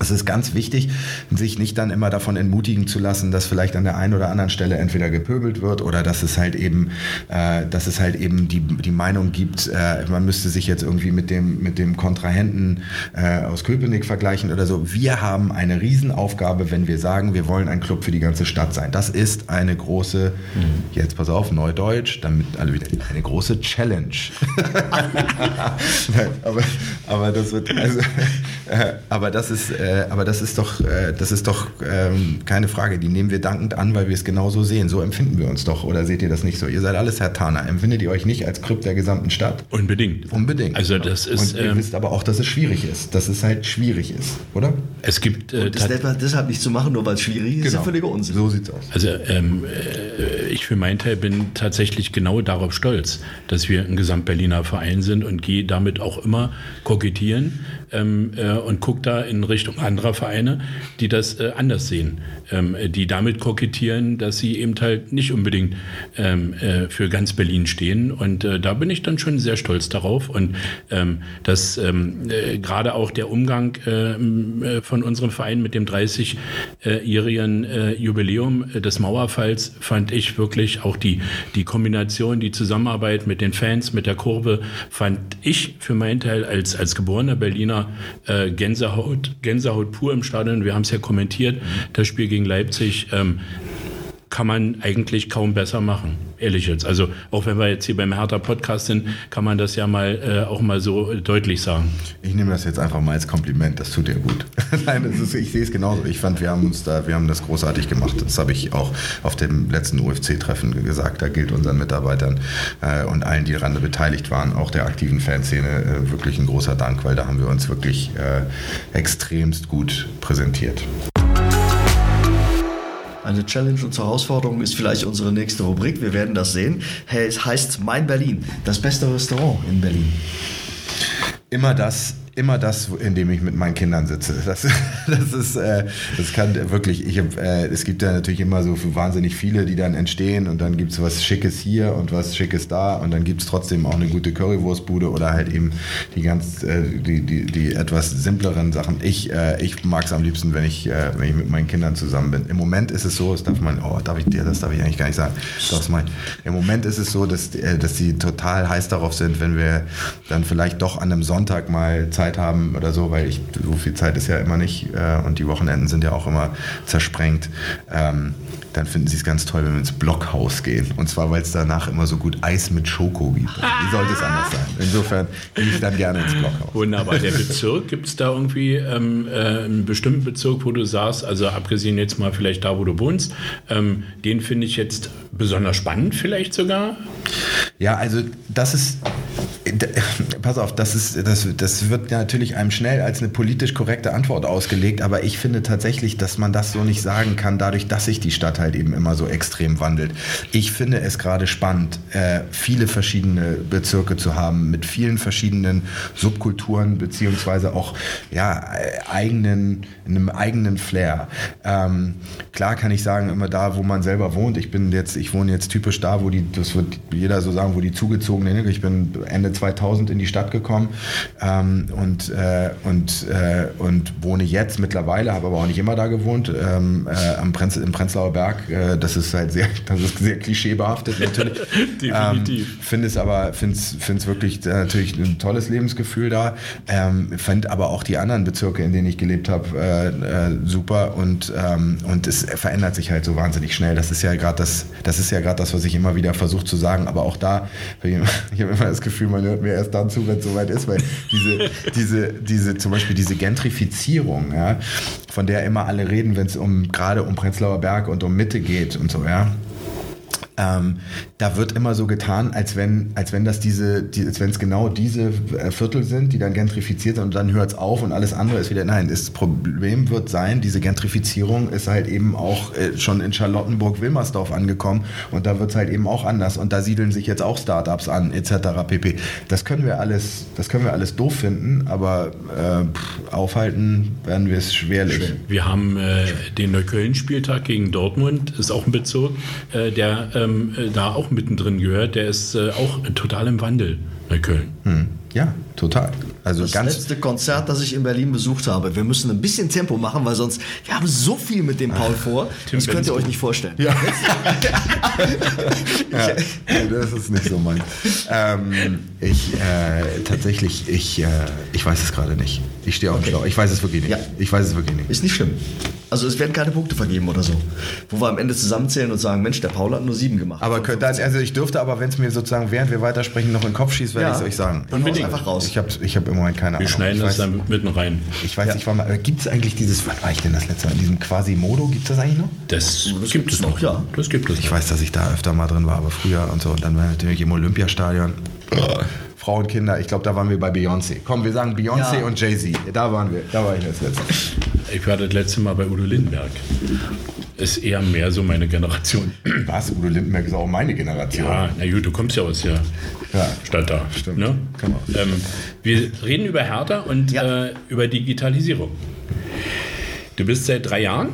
Es ist ganz wichtig, sich nicht dann immer davon entmutigen zu lassen, dass vielleicht an der einen oder anderen Stelle entweder gepöbelt wird oder dass es halt eben, äh, dass es halt eben die, die Meinung gibt, äh, man müsste sich jetzt irgendwie mit dem, mit dem Kontrahenten äh, aus Köpenick vergleichen oder so. Wir haben eine Riesenaufgabe, wenn wir sagen, wir wollen ein Club für die ganze Stadt sein. Das ist eine große, mhm. jetzt pass auf, Neudeutsch, damit alle wieder, eine große Challenge. aber, aber das wird, also, äh, aber das ist, äh, aber das ist doch, äh, das ist doch ähm, keine Frage. Die nehmen wir dankend an, weil wir es genauso sehen. So empfinden wir uns doch. Oder seht ihr das nicht so? Ihr seid alles Herr Tana. Empfindet ihr euch nicht als Krypt der gesamten Stadt? Unbedingt. Unbedingt. Also das ist. Und ihr ähm, wisst aber auch, dass es schwierig ist. Dass es halt schwierig ist, oder? Es gibt. Äh, das deshalb nicht zu machen, nur weil es schwierig ist, genau. ist völliger Unsinn. So sieht's aus. Also ähm, äh, ich für meinen Teil bin tatsächlich genau darauf stolz, dass wir ein Gesamtberliner Verein sind und gehe damit auch immer kokettieren ähm, äh, und gucke da in Richtung anderer Vereine, die das äh, anders sehen, ähm, die damit kokettieren, dass sie eben halt nicht unbedingt ähm, äh, für ganz Berlin stehen. Und äh, da bin ich dann schon sehr stolz darauf. Und ähm, dass ähm, äh, gerade auch der Umgang ähm, äh, von unserem Verein mit dem 30-jährigen Jubiläum des Mauerfalls fand ich wirklich auch die, die Kombination, die Zusammenarbeit mit den Fans, mit der Kurve, fand ich für meinen Teil als, als geborener Berliner Gänsehaut, Gänsehaut pur im Stadion. Wir haben es ja kommentiert, das Spiel gegen Leipzig. Ähm, kann man eigentlich kaum besser machen, ehrlich jetzt. Also auch wenn wir jetzt hier beim Hertha Podcast sind, kann man das ja mal äh, auch mal so deutlich sagen. Ich nehme das jetzt einfach mal als Kompliment, das tut dir gut. Nein, ist, ich sehe es genauso. Ich fand, wir haben uns da, wir haben das großartig gemacht. Das habe ich auch auf dem letzten UFC-Treffen gesagt. Da gilt unseren Mitarbeitern äh, und allen, die daran beteiligt waren, auch der aktiven Fanszene, äh, wirklich ein großer Dank, weil da haben wir uns wirklich äh, extremst gut präsentiert. Eine Challenge und Herausforderung ist vielleicht unsere nächste Rubrik. Wir werden das sehen. Es heißt Mein Berlin, das beste Restaurant in Berlin. Immer das, immer das, in dem ich mit meinen Kindern sitze. Das, das ist, äh, das kann wirklich, ich äh, es gibt ja natürlich immer so wahnsinnig viele, die dann entstehen und dann gibt es was Schickes hier und was Schickes da und dann gibt es trotzdem auch eine gute Currywurstbude oder halt eben die ganz, äh, die, die, die etwas simpleren Sachen. Ich, äh, ich mag es am liebsten, wenn ich, äh, wenn ich mit meinen Kindern zusammen bin. Im Moment ist es so, das darf man, oh, darf ich dir, das darf ich eigentlich gar nicht sagen. Das mein. Im Moment ist es so, dass, äh, dass die total heiß darauf sind, wenn wir dann vielleicht doch an einem Sonntag mal Zeit haben oder so, weil ich, so viel Zeit ist ja immer nicht äh, und die Wochenenden sind ja auch immer zersprengt. Ähm, dann finden sie es ganz toll, wenn wir ins Blockhaus gehen. Und zwar, weil es danach immer so gut Eis mit Schoko gibt. Wie sollte es anders sein? Insofern gehe ich dann gerne ins Blockhaus. Wunderbar. Der Bezirk, gibt es da irgendwie ähm, äh, einen bestimmten Bezirk, wo du sagst, also abgesehen jetzt mal vielleicht da, wo du wohnst, ähm, den finde ich jetzt besonders spannend vielleicht sogar? Ja, also das ist, pass auf, das, ist, das, das wird natürlich einem schnell als eine politisch korrekte Antwort ausgelegt, aber ich finde tatsächlich, dass man das so nicht sagen kann, dadurch, dass sich die Stadt halt eben immer so extrem wandelt. Ich finde es gerade spannend, äh, viele verschiedene Bezirke zu haben, mit vielen verschiedenen Subkulturen, beziehungsweise auch ja, eigenen, einem eigenen Flair. Ähm, klar kann ich sagen, immer da, wo man selber wohnt, ich bin jetzt, ich wohne jetzt typisch da, wo die, das wird jeder so sagen, wo die zugezogenen, ich bin Ende 2000 in die Stadt gekommen ähm, und, äh, und, äh, und wohne jetzt mittlerweile, habe aber auch nicht immer da gewohnt, ähm, äh, am Prenz, im Prenzlauer Berg. Äh, das ist halt sehr, das ist sehr klischeebehaftet natürlich. Definitiv. Ähm, finde es aber, finde es wirklich äh, natürlich ein tolles Lebensgefühl da. Ähm, fand aber auch die anderen Bezirke, in denen ich gelebt habe, äh, äh, super und, ähm, und es verändert sich halt so wahnsinnig schnell. Das ist ja gerade das, das ist ja gerade das, was ich immer wieder versuche zu sagen. Aber auch da, ich habe immer das Gefühl, man hört mir erst dann zu, wenn es soweit ist, weil diese, diese, diese, zum Beispiel diese Gentrifizierung, ja, von der immer alle reden, wenn es um gerade um Prenzlauer Berg und um Mitte geht und so, ja. Ähm, da wird immer so getan, als wenn, als wenn das diese, die, als wenn es genau diese äh, Viertel sind, die dann gentrifiziert sind und dann hört es auf und alles andere ist wieder. Nein, das Problem wird sein, diese Gentrifizierung ist halt eben auch äh, schon in Charlottenburg-Wilmersdorf angekommen und da wird es halt eben auch anders und da siedeln sich jetzt auch Startups an, etc. pp. Das können wir alles, das können wir alles doof finden, aber äh, pff, aufhalten werden wir es schwerlich. Wir haben äh, den Neukölln-Spieltag gegen Dortmund, ist auch ein Bezirk, äh, der ähm, da auch mittendrin gehört. Der ist äh, auch total im Wandel, Neukölln. Hm. Ja, total. Also Das ganz letzte Konzert, das ich in Berlin besucht habe. Wir müssen ein bisschen Tempo machen, weil sonst, wir haben so viel mit dem Paul vor. Tim Das könnt ihr euch nicht vorstellen. Ja. ja, das ist nicht so mein. Ähm, ich äh, tatsächlich, ich, äh, ich weiß es gerade nicht. Ich stehe auf dem Schlauch. Ich weiß es wirklich nicht. Ja. Ich weiß es wirklich nicht. Ist nicht schlimm. Also es werden keine Punkte vergeben oder so. Wo wir am Ende zusammenzählen und sagen, Mensch, der Paul hat nur sieben gemacht. Aber Von könnt, dann, 15. also ich dürfte aber, wenn es mir sozusagen während wir weitersprechen noch in den Kopf schießt, werde Ja. ich es euch sagen. Dann haust einfach raus. Ich habe ich hab im Moment keine Wir Ahnung. schneiden ich das weiß, dann mitten rein. ich weiß nicht, warum. Gibt es eigentlich dieses, wann war ich denn das letzte Mal? In diesem Quasimodo, gibt es das eigentlich noch? Das, Das gibt es noch, ja. Das gibt es. Ich weiß, dass ich da öfter mal drin war, aber früher und so. Und dann war natürlich im Olympiastadion. Frauen, Kinder, ich glaube, da waren wir bei Beyoncé. Komm, wir sagen Beyoncé Ja. und Jay-Z. Da waren wir, da war ich das letzte. Ich war das letzte Mal bei Udo Lindenberg. Ist eher mehr so meine Generation. Was? Udo Lindenberg ist auch meine Generation. Ja, na gut, du kommst ja aus der Ja. Stadt da. Stimmt. Ne? Aus. Ähm, wir reden über Hertha und Ja. äh, über Digitalisierung. Du bist seit drei Jahren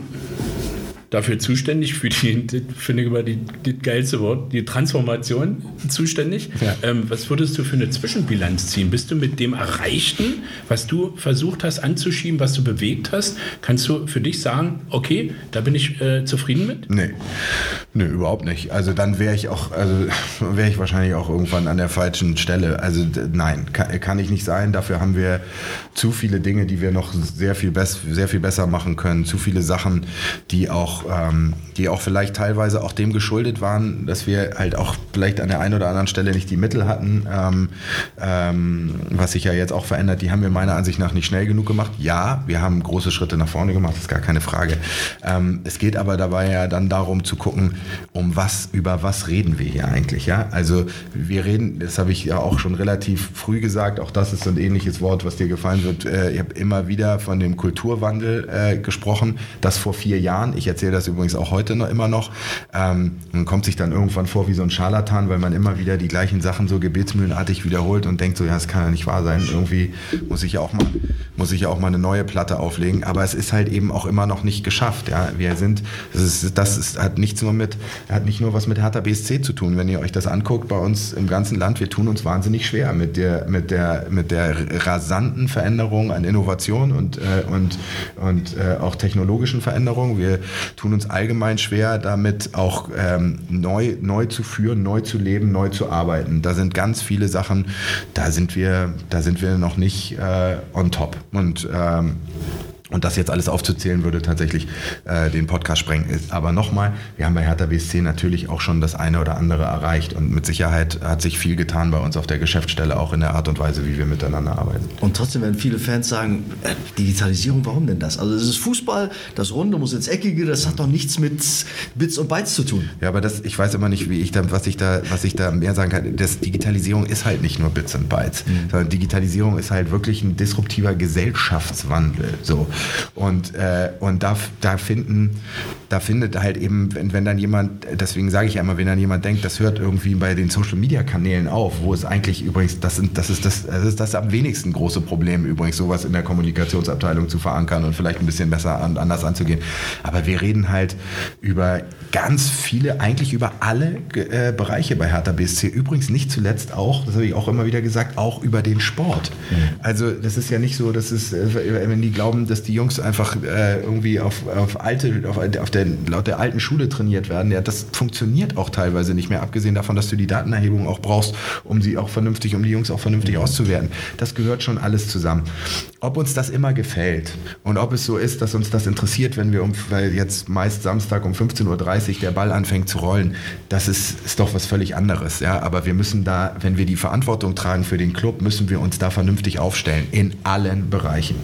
dafür zuständig, für die, finde ich immer die, das geilste Wort, die Transformation zuständig. Ja. Ähm, was würdest du für eine Zwischenbilanz ziehen? Bist du mit dem Erreichten, was du versucht hast anzuschieben, was du bewegt hast, kannst du für dich sagen, okay, da bin ich äh, zufrieden mit? Nee. Nö, überhaupt nicht. Also dann wäre ich auch, also wäre ich wahrscheinlich auch irgendwann an der falschen Stelle. Also nein, kann, kann ich nicht sein. Dafür haben wir zu viele Dinge, die wir noch sehr viel, bess sehr viel besser machen können. Zu viele Sachen, die auch, ähm, die auch vielleicht teilweise auch dem geschuldet waren, dass wir halt auch vielleicht an der einen oder anderen Stelle nicht die Mittel hatten. Ähm, ähm, was sich ja jetzt auch verändert, die haben wir meiner Ansicht nach nicht schnell genug gemacht. Ja, wir haben große Schritte nach vorne gemacht, ist gar keine Frage. Ähm, es geht aber dabei ja dann darum zu gucken, um was, über was reden wir hier eigentlich, ja? Also wir reden, das habe ich ja auch schon relativ früh gesagt, auch das ist so ein ähnliches Wort, was dir gefallen wird. Äh, ich habe immer wieder von dem Kulturwandel äh, gesprochen, das vor vier Jahren, ich erzähle das übrigens auch heute noch immer noch, ähm, man kommt sich dann irgendwann vor wie so ein Scharlatan, weil man immer wieder die gleichen Sachen so gebetsmühlenartig wiederholt und denkt so, ja, das kann ja nicht wahr sein, irgendwie muss ich ja auch mal, muss ich ja auch mal eine neue Platte auflegen, aber es ist halt eben auch immer noch nicht geschafft, ja? Wir sind, das ist, das ist, hat nichts nur mit, hat nicht nur was mit Hertha BSC zu tun, wenn ihr euch das anguckt bei uns im ganzen Land, wir tun uns wahnsinnig schwer mit der, mit der, mit der rasanten Veränderung an Innovation und, äh, und, und äh, auch technologischen Veränderungen. Wir tun uns allgemein schwer, damit auch ähm, neu, neu zu führen, neu zu leben, neu zu arbeiten. Da sind ganz viele Sachen, da sind wir, da sind wir noch nicht äh, on top. Und ähm, und das jetzt alles aufzuzählen, würde tatsächlich äh, den Podcast sprengen. Aber nochmal, wir haben bei Hertha BSC natürlich auch schon das eine oder andere erreicht. Und mit Sicherheit hat sich viel getan bei uns auf der Geschäftsstelle, auch in der Art und Weise, wie wir miteinander arbeiten. Und trotzdem werden viele Fans sagen, äh, Digitalisierung, warum denn das? Also es ist Fußball, das Runde muss ins Eckige, das hat doch nichts mit Bits und Bytes zu tun. Ja, aber das, ich weiß immer nicht, wie ich da, was ich da, was ich da mehr sagen kann. Das Digitalisierung ist halt nicht nur Bits und Bytes, mhm. sondern Digitalisierung ist halt wirklich ein disruptiver Gesellschaftswandel. So. Und, äh, und da, da finden, da findet halt eben, wenn, wenn dann jemand, deswegen sage ich ja immer, wenn dann jemand denkt, das hört irgendwie bei den Social Media Kanälen auf, wo es eigentlich übrigens, das, sind, das, ist das, das ist das am wenigsten große Problem übrigens, sowas in der Kommunikationsabteilung zu verankern und vielleicht ein bisschen besser an, anders anzugehen. Aber wir reden halt über ganz viele, eigentlich über alle äh, Bereiche bei Hertha BSC. Übrigens nicht zuletzt auch, das habe ich auch immer wieder gesagt, auch über den Sport. Mhm. Also das ist ja nicht so, dass es, äh, wenn die glauben, dass die Jungs einfach äh, irgendwie auf, auf alte, auf, auf der, laut der alten Schule trainiert werden, ja, das funktioniert auch teilweise nicht mehr, abgesehen davon, dass du die Datenerhebung auch brauchst, um sie auch vernünftig, um die Jungs auch vernünftig auszuwerten. Das gehört schon alles zusammen. Ob uns das immer gefällt und ob es so ist, dass uns das interessiert, wenn wir um, weil jetzt meist Samstag um 15.30 Uhr der Ball anfängt zu rollen, das ist, ist doch was völlig anderes. Ja? Aber wir müssen da, wenn wir die Verantwortung tragen für den Club, müssen wir uns da vernünftig aufstellen, in allen Bereichen.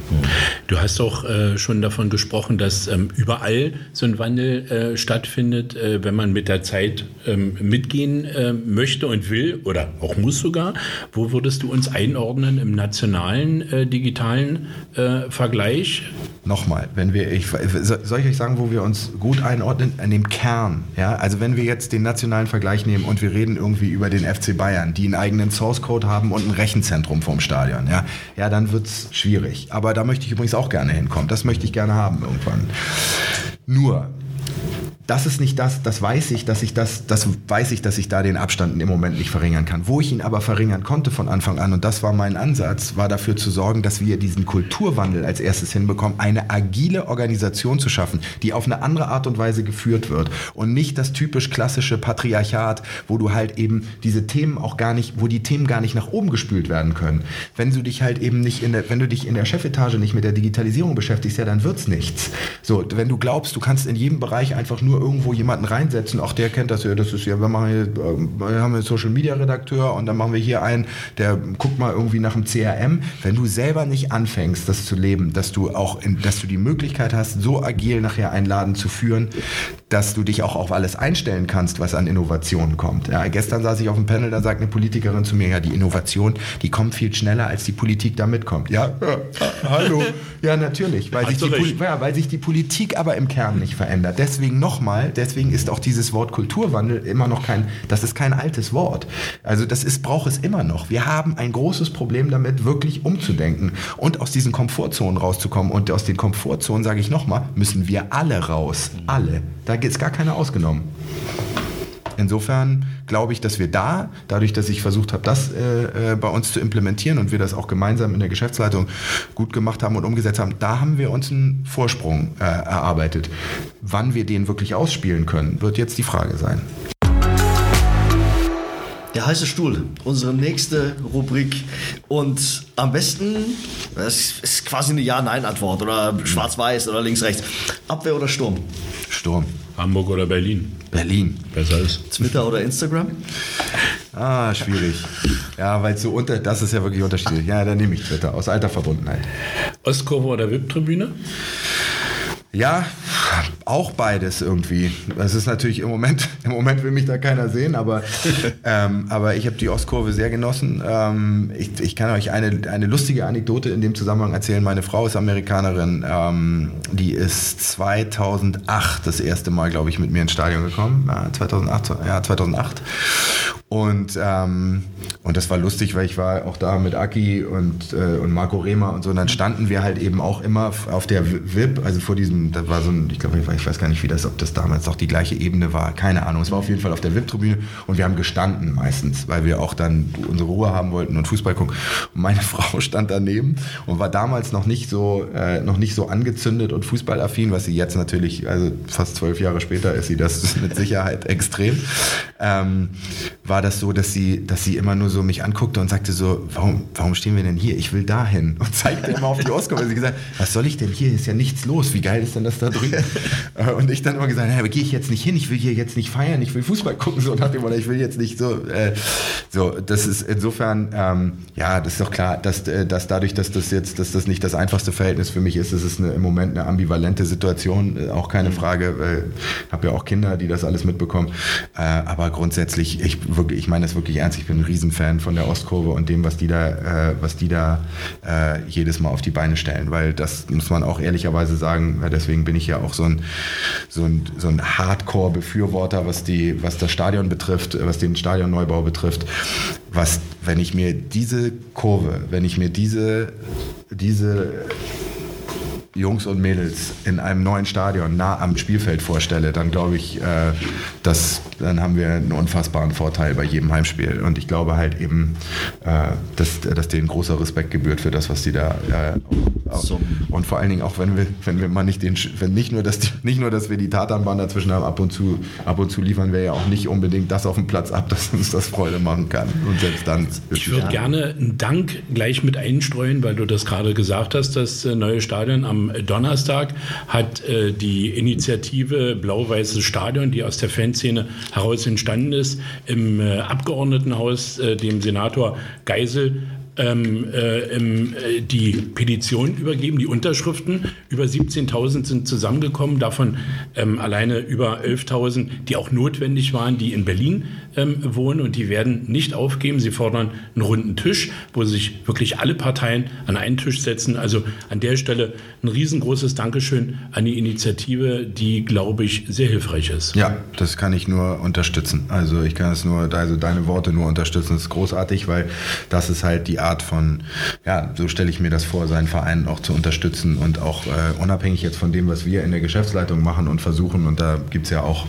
Du hast auch äh, schon davon gesprochen, dass ähm, überall so ein Wandel äh, stattfindet, äh, wenn man mit der Zeit ähm, mitgehen äh, möchte und will oder auch muss sogar. Wo würdest du uns einordnen im nationalen äh, digitalen äh, Vergleich? Nochmal, wenn wir, ich, soll ich euch sagen, wo wir uns gut einordnen? An dem Kern. Ja? Also wenn wir jetzt den nationalen Vergleich nehmen und wir reden irgendwie über den FC Bayern, die einen eigenen Source Code haben und ein Rechenzentrum vom Stadion, ja, ja dann wird es schwierig. Aber da möchte ich übrigens auch gerne hinkommen. Das möchte ich gerne haben irgendwann. Nur, das ist nicht das, das weiß ich, dass ich das, das weiß ich, dass ich da den Abstand im Moment nicht verringern kann. Wo ich ihn aber verringern konnte von Anfang an, und das war mein Ansatz, war dafür zu sorgen, dass wir diesen Kulturwandel als erstes hinbekommen, eine agile Organisation zu schaffen, die auf eine andere Art und Weise geführt wird und nicht das typisch klassische Patriarchat, wo du halt eben diese Themen auch gar nicht, wo die Themen gar nicht nach oben gespült werden können. Wenn du dich halt eben nicht in der, wenn du dich in der Chefetage nicht mit der Digitalisierung beschäftigst, ja, dann wird's nichts. So, wenn du glaubst, du kannst in jedem Bereich einfach nur irgendwo jemanden reinsetzen, auch der kennt das ja, das ist ja, wir machen hier, wir haben einen Social Media Redakteur und dann machen wir hier einen, der guckt mal irgendwie nach dem CRM. Wenn du selber nicht anfängst, das zu leben, dass du auch, in, dass du die Möglichkeit hast, so agil nachher einen Laden zu führen, dass du dich auch auf alles einstellen kannst, was an Innovationen kommt. Ja, gestern saß ich auf dem Panel, da sagt eine Politikerin zu mir, ja, die Innovation, die kommt viel schneller, als die Politik da mitkommt. Ja, ja hallo. Ja, natürlich, weil sich, die, ja, weil sich die Politik aber im Kern nicht verändert. Deswegen nochmal, deswegen ist auch dieses Wort Kulturwandel immer noch kein, das ist kein altes Wort. Also das ist, braucht es immer noch. Wir haben ein großes Problem damit, wirklich umzudenken und aus diesen Komfortzonen rauszukommen. Und aus den Komfortzonen, sage ich nochmal, müssen wir alle raus. Alle. Da ist gar keiner ausgenommen. Insofern glaube ich, dass wir da, dadurch, dass ich versucht habe, das äh, äh, bei uns zu implementieren und wir das auch gemeinsam in der Geschäftsleitung gut gemacht haben und umgesetzt haben, da haben wir uns einen Vorsprung äh, erarbeitet. Wann wir den wirklich ausspielen können, wird jetzt die Frage sein. Der heiße Stuhl, unsere nächste Rubrik. Und am besten, das ist quasi eine Ja-Nein-Antwort oder schwarz-weiß oder links-rechts. Abwehr oder Sturm? Sturm. Hamburg oder Berlin? Berlin. Besser ist. Twitter oder Instagram? Ah, schwierig. Ja, weil so unter, das ist ja wirklich unterschiedlich. Ja, dann nehme ich Twitter aus alter Verbundenheit. Ostkurve oder VIP-Tribüne? Ja, auch beides irgendwie. Das ist natürlich im Moment, im Moment will mich da keiner sehen, aber, ähm, aber ich habe die Ostkurve sehr genossen. Ähm, ich, ich kann euch eine, eine lustige Anekdote in dem Zusammenhang erzählen. Meine Frau ist Amerikanerin. Ähm, die ist 2008 das erste Mal, glaube ich, mit mir ins Stadion gekommen. Ja, 2008, ja, 2008. Und, ähm, und das war lustig, weil ich war auch da mit Aki und, äh, und Marco Rehmer und so. Und dann standen wir halt eben auch immer auf der VIP, also vor diesem, da war so ein, ich glaube, ich weiß gar nicht, wie das, ob das damals auch die gleiche Ebene war. Keine Ahnung. Es war auf jeden Fall auf der VIP-Tribüne und wir haben gestanden meistens, weil wir auch dann unsere Ruhe haben wollten und Fußball gucken. Und meine Frau stand daneben und war damals noch nicht so, äh, noch nicht so angezündet und fußballaffin, was sie jetzt natürlich, also fast zwölf Jahre später ist sie das mit Sicherheit extrem. Ähm, war war das so, dass sie, dass sie immer nur so mich anguckte und sagte so, warum, warum stehen wir denn hier? Ich will dahin. Und zeigte immer auf die Ausgabe. Und sie gesagt, was soll ich denn hier? Ist ja nichts los. Wie geil ist denn das da drüben? und ich dann immer gesagt, aber gehe ich jetzt nicht hin? Ich will hier jetzt nicht feiern. Ich will Fußball gucken. So nach dem, oder ich will jetzt nicht so. Äh, so, das ist insofern, ähm, ja, das ist doch klar, dass, äh, dass dadurch, dass das jetzt, dass das nicht das einfachste Verhältnis für mich ist, ist es eine, im Moment eine ambivalente Situation. Äh, auch keine mhm. Frage. Ich habe ja auch Kinder, die das alles mitbekommen. Äh, aber grundsätzlich, ich wirklich ich meine das wirklich ernst, ich bin ein Riesenfan von der Ostkurve und dem, was die da, äh, was die da äh, jedes Mal auf die Beine stellen, weil das muss man auch ehrlicherweise sagen, deswegen bin ich ja auch so ein, so ein, so ein Hardcore-Befürworter, was, was das Stadion betrifft, was den Stadionneubau betrifft. Was, wenn ich mir diese Kurve, wenn ich mir diese, diese Jungs und Mädels in einem neuen Stadion nah am Spielfeld vorstelle, dann glaube ich, äh, dass dann haben wir einen unfassbaren Vorteil bei jedem Heimspiel. Und ich glaube halt eben, äh, dass, dass denen großer Respekt gebührt für das, was die da äh, so. und vor allen Dingen auch, wenn wir, wenn wir mal nicht den, wenn nicht nur, dass die, nicht nur, dass wir die Tatanbahn dazwischen haben, ab und zu, ab und zu liefern wir ja auch nicht unbedingt das auf dem Platz ab, dass uns das Freude machen kann. Und selbst dann. Ich würde gerne einen Dank gleich mit einstreuen, weil du das gerade gesagt hast, das äh, neue Stadion am Donnerstag hat äh, die Initiative Blau-Weißes Stadion, die aus der Fanszene heraus entstanden ist, im äh, Abgeordnetenhaus äh, dem Senator Geisel ähm, äh, die Petition übergeben, die Unterschriften. Über 17.000 sind zusammengekommen, davon ähm, alleine über 11.000, die auch notwendig waren, die in Berlin ähm, wohnen und die werden nicht aufgeben. Sie fordern einen runden Tisch, wo sich wirklich alle Parteien an einen Tisch setzen. Also an der Stelle ein riesengroßes Dankeschön an die Initiative, die, glaube ich, sehr hilfreich ist. Ja, das kann ich nur unterstützen. Also ich kann es nur, also deine Worte nur unterstützen. Das ist großartig, weil das ist halt die Art von, ja, so stelle ich mir das vor, seinen Verein auch zu unterstützen und auch äh, unabhängig jetzt von dem, was wir in der Geschäftsleitung machen und versuchen, und da gibt es ja auch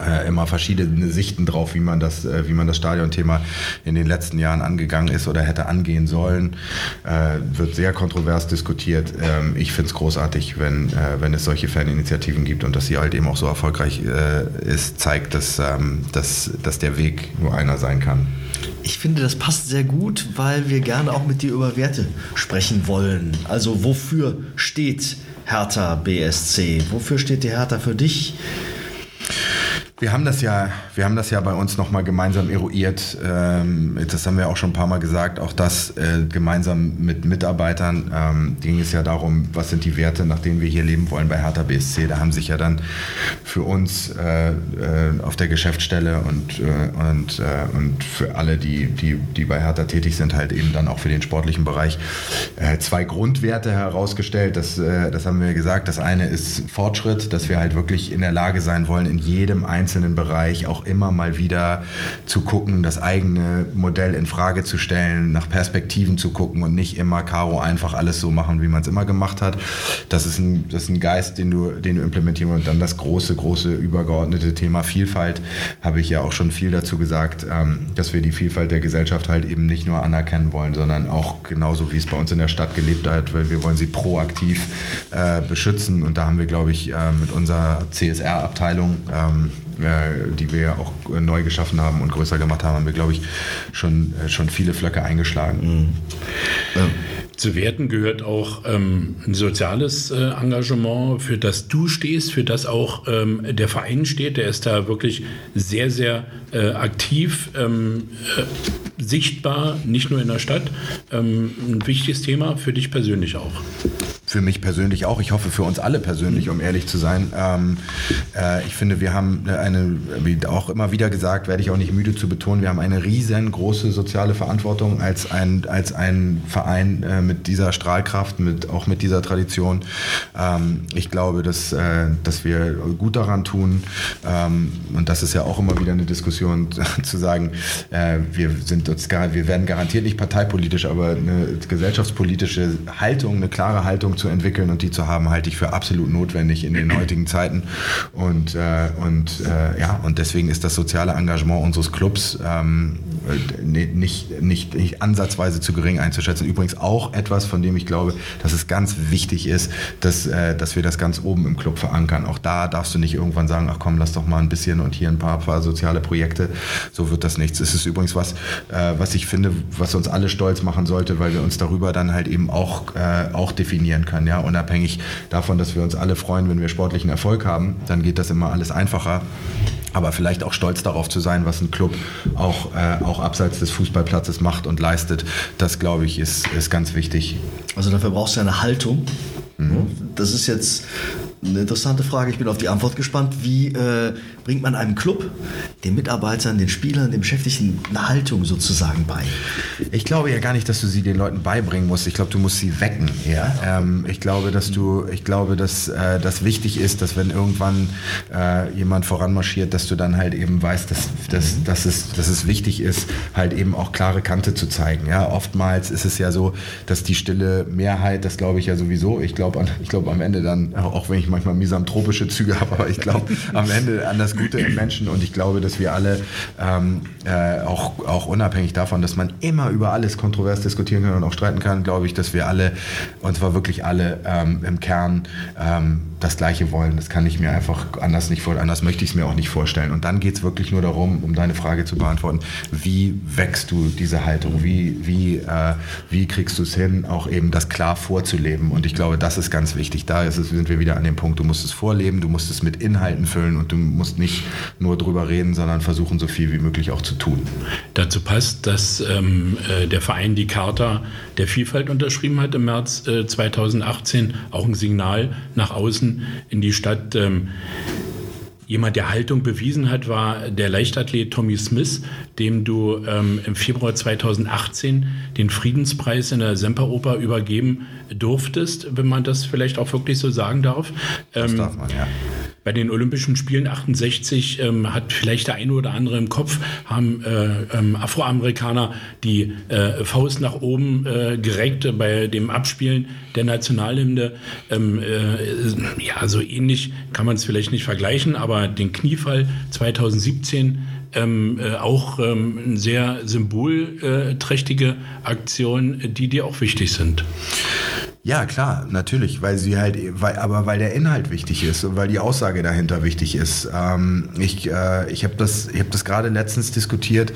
äh, immer verschiedene Sichten drauf, wie man das, äh, wie man das Stadionthema in den letzten Jahren angegangen ist oder hätte angehen sollen. Äh, wird sehr kontrovers diskutiert. Ähm, ich finde es großartig, wenn, äh, wenn es solche Faninitiativen gibt und dass sie halt eben auch so erfolgreich ist, zeigt, dass, ähm, dass, dass der Weg nur einer sein kann. Ich finde, das passt sehr gut, weil wir gerne auch mit dir über Werte sprechen wollen. Also wofür steht Hertha BSC? Wofür steht die Hertha für dich? Wir haben das ja, wir haben das ja bei uns nochmal gemeinsam eruiert. Ähm, das haben wir auch schon ein paar Mal gesagt. Auch das äh, gemeinsam mit Mitarbeitern ähm, ging es ja darum, was sind die Werte, nach denen wir hier leben wollen bei Hertha BSC. Da haben sich ja dann für uns äh, äh, auf der Geschäftsstelle und, und, und für alle, die, die, die bei Hertha tätig sind, halt eben dann auch für den sportlichen Bereich zwei Grundwerte herausgestellt. Das, das haben wir gesagt. Das eine ist Fortschritt, dass wir halt wirklich in der Lage sein wollen, in jedem einzelnen einzelnen Bereich auch immer mal wieder zu gucken, das eigene Modell in Frage zu stellen, nach Perspektiven zu gucken und nicht immer Caro einfach alles so machen, wie man es immer gemacht hat. Das ist ein, das ist ein Geist, den du, den du implementieren und dann das große, große übergeordnete Thema Vielfalt habe ich ja auch schon viel dazu gesagt, ähm, dass wir die Vielfalt der Gesellschaft halt eben nicht nur anerkennen wollen, sondern auch genauso wie es bei uns in der Stadt gelebt hat, weil wir wollen sie proaktiv äh, beschützen und da haben wir, glaube ich, äh, mit unserer CSR-Abteilung ähm, äh, die wir ja auch äh, neu geschaffen haben und größer gemacht haben, haben wir, glaube ich, schon, äh, schon viele Flöcke eingeschlagen. Mhm. Ja. Zu Werten gehört auch ähm, ein soziales äh, Engagement, für das du stehst, für das auch ähm, der Verein steht. Der ist da wirklich sehr, sehr äh, aktiv, ähm, äh, sichtbar, nicht nur in der Stadt. Ähm, ein wichtiges Thema für dich persönlich auch. Für mich persönlich auch. Ich hoffe für uns alle persönlich, um ehrlich zu sein. Ähm, äh, ich finde, wir haben eine, wie auch immer wieder gesagt, werde ich auch nicht müde zu betonen, wir haben eine riesengroße soziale Verantwortung als ein, als ein Verein äh, mit dieser Strahlkraft, mit, auch mit dieser Tradition. Ähm, ich glaube, dass, äh, dass wir gut daran tun, ähm, und das ist ja auch immer wieder eine Diskussion, zu sagen, äh, wir, sind uns, wir werden garantiert nicht parteipolitisch, aber eine gesellschaftspolitische Haltung, eine klare Haltung zu entwickeln und die zu haben, halte ich für absolut notwendig in den heutigen Zeiten. Und, äh, und, äh, ja, und deswegen ist das soziale Engagement unseres Clubs ähm, nicht, nicht, nicht ansatzweise zu gering einzuschätzen. Übrigens auch etwas, von dem ich glaube, dass es ganz wichtig ist, dass, äh, dass wir das ganz oben im Club verankern. Auch da darfst du nicht irgendwann sagen, ach komm, lass doch mal ein bisschen und hier ein paar, paar soziale Projekte. So wird das nichts. Es ist übrigens was, äh, was ich finde, was uns alle stolz machen sollte, weil wir uns darüber dann halt eben auch, äh, auch definieren können. Ja? Unabhängig davon, dass wir uns alle freuen, wenn wir sportlichen Erfolg haben, dann geht das immer alles einfacher aber vielleicht auch stolz darauf zu sein, was ein Club auch, äh, auch abseits des Fußballplatzes macht und leistet, das glaube ich ist, ist ganz wichtig. Also dafür brauchst du ja eine Haltung. Mhm. Das ist jetzt eine interessante Frage. Ich bin auf die Antwort gespannt. Wie äh, bringt man einem Club, den Mitarbeitern, den Spielern, den Beschäftigten eine Haltung sozusagen bei? Ich glaube ja gar nicht, dass du sie den Leuten beibringen musst. Ich glaube, du musst sie wecken. Ja? Ähm, ich glaube, dass du, ich glaube, dass äh, das wichtig ist, dass wenn irgendwann äh, jemand voranmarschiert, dass du dann halt eben weißt, dass, dass, dass, es, dass es wichtig ist, halt eben auch klare Kante zu zeigen. Ja? Oftmals ist es ja so, dass die stille Mehrheit, das glaube ich ja sowieso, ich glaube ich glaube am Ende dann, auch wenn ich manchmal misanthropische Züge habe, aber ich glaube am Ende an das Gute im Menschen. Und ich glaube, dass wir alle ähm, äh, auch, auch unabhängig davon, dass man immer über alles kontrovers diskutieren kann und auch streiten kann, glaube ich, dass wir alle, und zwar wirklich alle ähm, im Kern, ähm, das Gleiche wollen. Das kann ich mir einfach anders nicht vorstellen, anders möchte ich es mir auch nicht vorstellen. Und dann geht es wirklich nur darum, um deine Frage zu beantworten, wie wächst du diese Haltung? Wie, wie, äh, wie kriegst du es hin, auch eben das klar vorzuleben? Und ich glaube, das ist ganz wichtig. Da es, sind wir wieder an dem Punkt, du musst es vorleben, du musst es mit Inhalten füllen und du musst nicht nur drüber reden, sondern versuchen, so viel wie möglich auch zu tun. Dazu passt, dass ähm, äh, der Verein die Charta der Vielfalt unterschrieben hat im März äh, 2018, auch ein Signal nach außen Grenzen in die Stadt. Ähm, Jemand, der Haltung bewiesen hat, war der Leichtathlet Tommy Smith, dem du ähm, im Februar 2018 den Friedenspreis in der Semperoper übergeben durftest, wenn man das vielleicht auch wirklich so sagen darf. Das ähm, darf man, ja bei den Olympischen Spielen 68 ähm, hat vielleicht der eine oder andere im Kopf, haben äh, ähm, Afroamerikaner die äh, Faust nach oben äh, gereckt bei dem Abspielen der Nationalhymne. Ähm, äh, ja, so ähnlich kann man es vielleicht nicht vergleichen, aber den Kniefall 2017 ähm, äh, auch ähm, eine sehr symbolträchtige Aktion, die dir auch wichtig sind. Ja, klar, natürlich, weil sie halt, weil, aber weil der Inhalt wichtig ist und weil die Aussage dahinter wichtig ist. Ähm, ich äh, ich habe das, hab das gerade letztens diskutiert,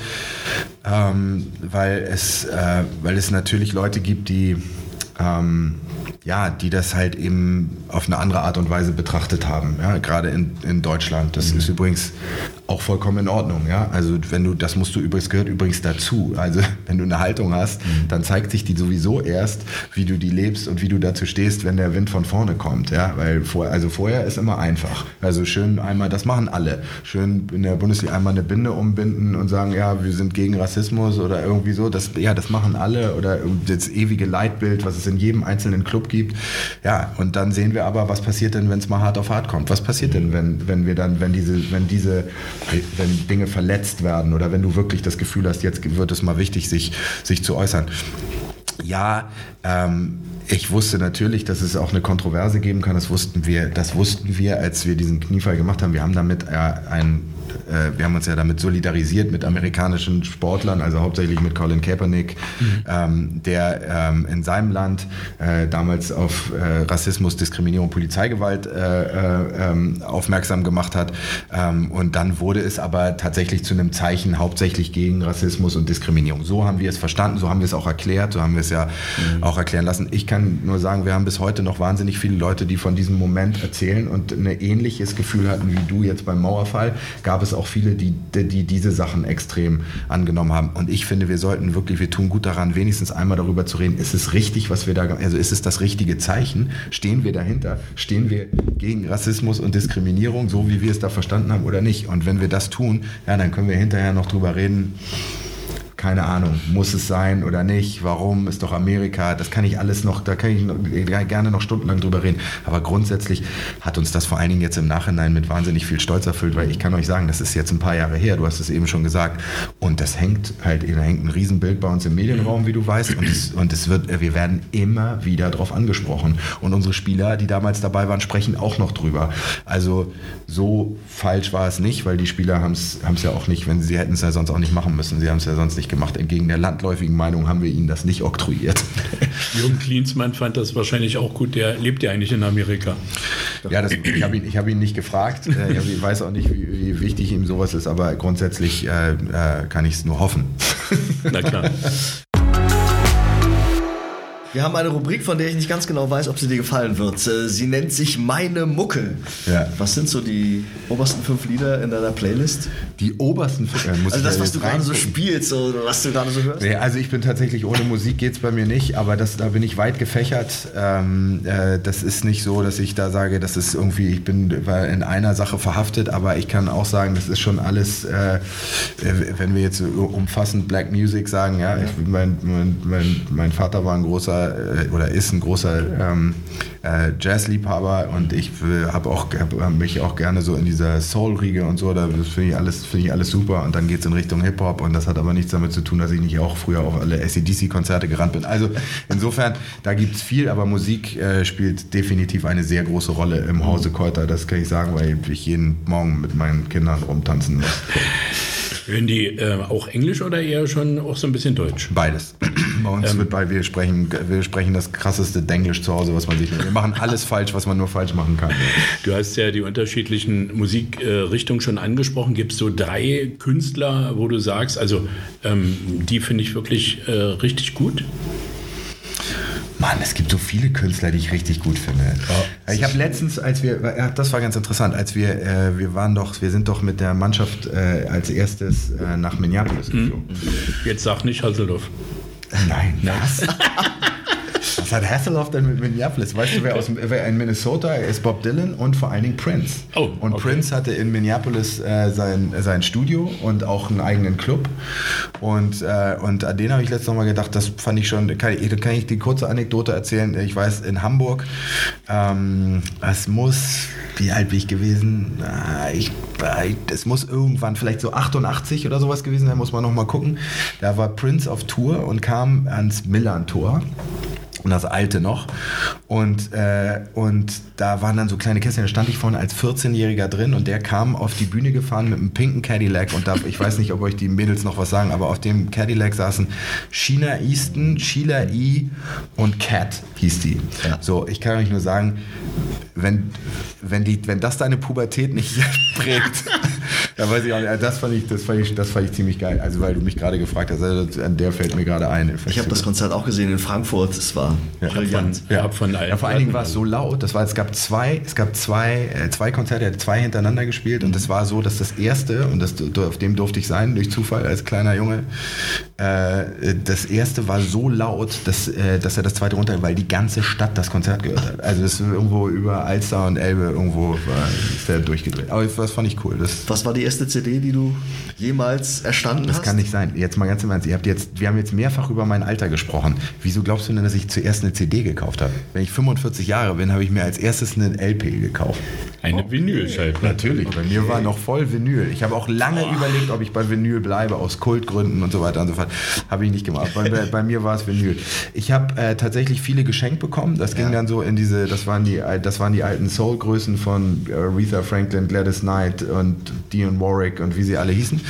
ähm, weil, es, äh, weil es natürlich Leute gibt, die ähm, ja, die das halt eben auf eine andere Art und Weise betrachtet haben, ja, gerade in, in Deutschland. Das mhm. ist übrigens auch vollkommen in Ordnung, ja. Also wenn du, das musst du übrigens, gehört übrigens dazu. Also wenn du eine Haltung hast, mhm. dann zeigt sich die sowieso erst, wie du die lebst und wie du dazu stehst, wenn der Wind von vorne kommt, ja. Weil vor, also vorher ist immer einfach. Also schön einmal, das machen alle. Schön in der Bundesliga einmal eine Binde umbinden und sagen, ja, wir sind gegen Rassismus oder irgendwie so. Das, ja, das machen alle oder das ewige Leitbild, was es in jedem einzelnen Club gibt. Ja, und dann sehen wir aber, was passiert denn, wenn es mal hart auf hart kommt? Was passiert denn, wenn, wenn wir dann, wenn diese, wenn diese wenn Dinge verletzt werden oder wenn du wirklich das Gefühl hast, jetzt wird es mal wichtig, sich, sich zu äußern. Ja, ähm, ich wusste natürlich, dass es auch eine Kontroverse geben kann. Das wussten wir, das wussten wir, als wir diesen Kniefall gemacht haben. Wir haben damit äh, ein äh, wir haben uns ja damit solidarisiert mit amerikanischen Sportlern, also hauptsächlich mit Colin Kaepernick, mhm. ähm, der ähm, in seinem Land äh, damals auf äh, Rassismus, Diskriminierung, Polizeigewalt äh, äh, ähm, aufmerksam gemacht hat. Ähm, und dann wurde es aber tatsächlich zu einem Zeichen hauptsächlich gegen Rassismus und Diskriminierung. So haben wir es verstanden, so haben wir es auch erklärt, so haben wir es ja mhm. auch erklären lassen. Ich kann nur sagen, wir haben bis heute noch wahnsinnig viele Leute, die von diesem Moment erzählen und ein ähnliches Gefühl hatten wie du jetzt beim Mauerfall. Gab gab es auch viele, die, die diese Sachen extrem angenommen haben. Und ich finde, wir sollten wirklich, wir tun gut daran, wenigstens einmal darüber zu reden, ist es richtig, was wir da, also ist es das richtige Zeichen? Stehen wir dahinter? Stehen wir gegen Rassismus und Diskriminierung, so wie wir es da verstanden haben oder nicht? Und wenn wir das tun, ja, dann können wir hinterher noch drüber reden, keine Ahnung, muss es sein oder nicht, warum, ist doch Amerika, das kann ich alles noch, da kann ich noch, gerne noch stundenlang drüber reden. Aber grundsätzlich hat uns das vor allen Dingen jetzt im Nachhinein mit wahnsinnig viel Stolz erfüllt, weil ich kann euch sagen, das ist jetzt ein paar Jahre her, du hast es eben schon gesagt. Und das hängt halt, da hängt ein Riesenbild bei uns im Medienraum, wie du weißt. Und es, und es wird, wir werden immer wieder darauf angesprochen. Und unsere Spieler, die damals dabei waren, sprechen auch noch drüber. Also so falsch war es nicht, weil die Spieler haben es ja auch nicht, wenn sie hätten es ja sonst auch nicht machen müssen. Sie haben es ja sonst nicht gemacht. Entgegen der landläufigen Meinung haben wir ihnen das nicht oktroyiert. Jürgen Klinsmann fand das wahrscheinlich auch gut. Der lebt ja eigentlich in Amerika. Ja, das, ich habe ihn, hab ihn nicht gefragt. Äh, ich weiß auch nicht, wie, wie, wichtig ihm sowas ist, aber grundsätzlich äh, äh kann ich es nur hoffen. Na klar. Wir haben eine Rubrik, von der ich nicht ganz genau weiß, ob sie dir gefallen wird. Äh, sie nennt sich Meine Mucke. Ja. Was sind so die obersten fünf Lieder in deiner Playlist? Die obersten fünf? Äh, also das, was du gerade so spielst, oder was du gerade so hörst? Nee, also ich bin tatsächlich, ohne Musik geht es bei mir nicht, aber das, da bin ich weit gefächert. Ähm, äh, das ist nicht so, dass ich da sage, das ist irgendwie, ich bin in einer Sache verhaftet, aber ich kann auch sagen, das ist schon alles, äh, äh wenn wir jetzt umfassend Black Music sagen, ja, ja. Ich, mein, mein, mein, mein Vater war ein großer äh, oder ist ein großer ähm, äh, Jazzliebhaber und ich habe auch hab mich auch gerne so in dieser Soul-Riege und so, da finde ich, alles, ich alles super und dann geht es in Richtung Hip-Hop und das hat aber nichts damit zu tun, dass ich nicht auch früher auf alle ACDC-Konzerte gerannt bin. Also insofern, da gibt es viel, aber Musik äh, spielt definitiv eine sehr große Rolle im Hause Keuter, das kann ich sagen, weil ich jeden Morgen mit meinen Kindern rumtanzen muss. Hören die äh, auch Englisch oder eher schon auch so ein bisschen Deutsch? Beides. Bei uns ähm, wird bei, wir sprechen, wir sprechen das krasseste Denglisch zu Hause, was man sich. Wir machen alles falsch, was man nur falsch machen kann. Du hast ja die unterschiedlichen Musikrichtungen schon angesprochen. Gibt es so drei Künstler, wo du sagst, also ähm, die finde ich wirklich äh, richtig gut? Mann, es gibt so viele Künstler, die ich richtig gut finde. Oh. Ich habe letztens, als wir, das war ganz interessant, als wir, äh, wir waren doch, wir sind doch mit der Mannschaft äh, als erstes äh, nach Minneapolis hm. geflogen. Jetzt sag nicht Hasselhoff. Nein, was? Hat Hasselhoff denn mit Minneapolis? Weißt du, wer, aus, wer in Minnesota ist? Bob Dylan und vor allen Dingen Prince. Oh, und okay. Prince hatte in Minneapolis äh, sein, sein Studio und auch einen eigenen Club. Und, äh, und an den habe ich letztes Mal gedacht, das fand ich schon, kann ich, kann ich die kurze Anekdote erzählen. Ich weiß, in Hamburg, ähm, es muss, wie alt bin ich gewesen? Äh, ich, es muss irgendwann vielleicht so 88 oder sowas gewesen sein, muss man noch mal gucken. Da war Prince auf Tour und kam ans Millan-Tor und das alte noch. Und, äh, und da waren dann so kleine Kästchen, da stand ich vorne als 14-Jähriger drin und der kam auf die Bühne gefahren mit einem pinken Cadillac und da, ich weiß nicht, ob euch die Mädels noch was sagen, aber auf dem Cadillac saßen China Easton, Sheila E. und Cat hieß die. Ja. So, ich kann euch nur sagen, wenn, wenn, die, wenn das deine Pubertät nicht prägt, da weiß ich auch nicht, das fand ich, das fand ich, das fand ich ziemlich geil. Also weil du mich gerade gefragt hast, also an der fällt mir gerade ein. Ich habe das Konzert auch gesehen in Frankfurt, es war ja, brillant. Ja, von, ja, vor allen Dingen war es so laut, das war, es gab zwei, es gab zwei, äh, zwei Konzerte, er hat zwei hintereinander gespielt und es war so, dass das erste, und das, auf dem durfte ich sein, durch Zufall als kleiner Junge, äh, das erste war so laut, dass, äh, dass er das zweite runter, weil die ganze Stadt das Konzert gehört hat. Also das ist irgendwo über Alster und Elbe irgendwo war, ist der durchgedreht. Aber das fand ich cool. Das Was war die erste CD, die du jemals erstanden das hast? Das kann nicht sein. Jetzt mal ganz im Ernst. Ihr habt jetzt, wir haben jetzt mehrfach über mein Alter gesprochen. Wieso glaubst du denn, dass ich zuerst eine CD gekauft habe? Wenn ich 45 Jahre bin, habe ich mir als erstes eine LP gekauft. Eine oh. Vinylscheibe. Natürlich. Bei mir war noch voll Vinyl. Ich habe auch lange oh. überlegt, ob ich bei Vinyl bleibe, aus Kultgründen und so weiter und so fort. Habe ich nicht gemacht. Bei, bei mir war es Vinyl. Ich habe äh, tatsächlich viele geschenkt bekommen. Das ging ja. dann so in diese, das waren die, das waren die alten Soul-Größen von äh, Aretha Franklin, Gladys Knight und Dion Warwick und wie sie alle hießen.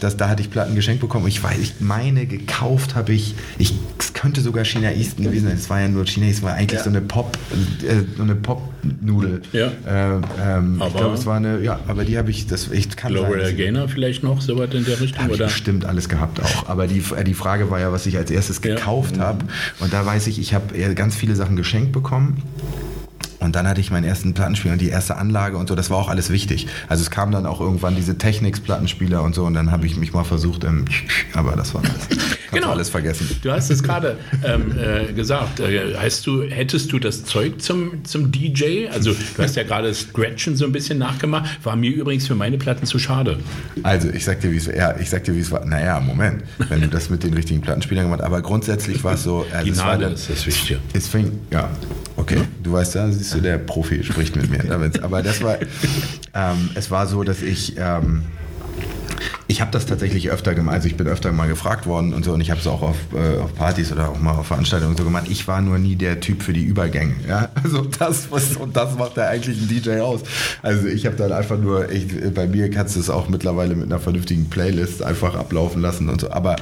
Das, da hatte ich Platten geschenkt bekommen. Ich weiß, ich meine, gekauft habe ich, ich, es könnte sogar China Easton gewesen sein. Es war ja nur China Easton, war eigentlich ja. so eine Pop, äh, so eine Pop-Nudel. Ja. Äh, ähm, ich glaube, es war eine, ja, aber die habe ich, das ich kann Gloria Gaynor vielleicht noch, so weit in der Richtung, oder? Ich bestimmt alles gehabt auch. Aber die, äh, die Frage war ja, was ich als erstes gekauft ja. habe. Und da weiß ich, ich habe ganz viele Sachen geschenkt bekommen. Und dann hatte ich meinen ersten Plattenspieler und die erste Anlage und so, das war auch alles wichtig. Also es kam dann auch irgendwann diese Technics-Plattenspieler und so und dann habe ich mich mal versucht, ähm, aber das war alles. Genau. alles vergessen. Du hast es gerade ähm, äh, gesagt. Äh, heißt du, hättest du das Zeug zum, zum DJ? Also du hast ja gerade Scratchen so ein bisschen nachgemacht. War mir übrigens für meine Platten zu schade. Also ich sag dir, wie es ja, ich sag dir, wie es war. Naja, Moment, wenn du das mit den richtigen Plattenspielern gemacht hast. Aber grundsätzlich war es so. Also Die war Nadel dann- ist das Wichtige. Es fing, ja, okay. Du weißt ja, siehst du, der Profi spricht mit mir. Aber das war, ähm, es war so, dass ich, ähm, ich habe das tatsächlich öfter gemacht. Also ich bin öfter mal gefragt worden und so und ich habe es auch auf, äh, auf Partys oder auch mal auf Veranstaltungen so gemacht. Ich war nur nie der Typ für die Übergänge. Ja? Also das was, und das macht ja eigentlich ein DJ aus. Also ich habe dann einfach nur, ich, bei mir kannst du es auch mittlerweile mit einer vernünftigen Playlist einfach ablaufen lassen und so. Aber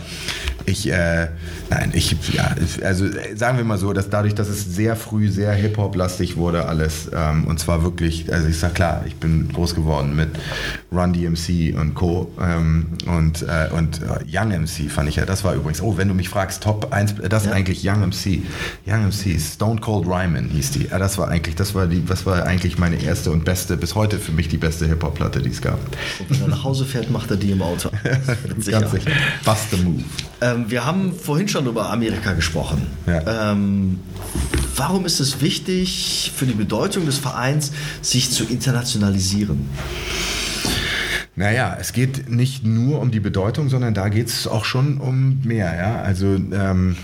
ich, äh, nein, ich, ja, also äh, sagen wir mal so, dass dadurch, dass es sehr früh sehr Hip-Hop-lastig wurde alles ähm, und zwar wirklich, also ich sag klar, ich bin groß geworden mit Run DMC und Co. Ähm, und äh, und äh, Young MC fand ich ja, das war übrigens, oh, wenn du mich fragst, Top 1, das ist eigentlich Young MC. Young MC, Stone Cold Ryman hieß die. Ja, das war eigentlich, das war die, das war eigentlich meine erste und beste, bis heute für mich die beste Hip-Hop-Platte, die es gab. Und wenn er nach Hause fährt, macht er die im Auto. Sicher. Ganz sicher. Bust the move. Ähm, wir haben vorhin schon über Amerika gesprochen. Ja. Ähm, warum ist es wichtig für die Bedeutung des Vereins, sich zu internationalisieren? Naja, es geht nicht nur um die Bedeutung, sondern da geht es auch schon um mehr. Ja? Also ähm,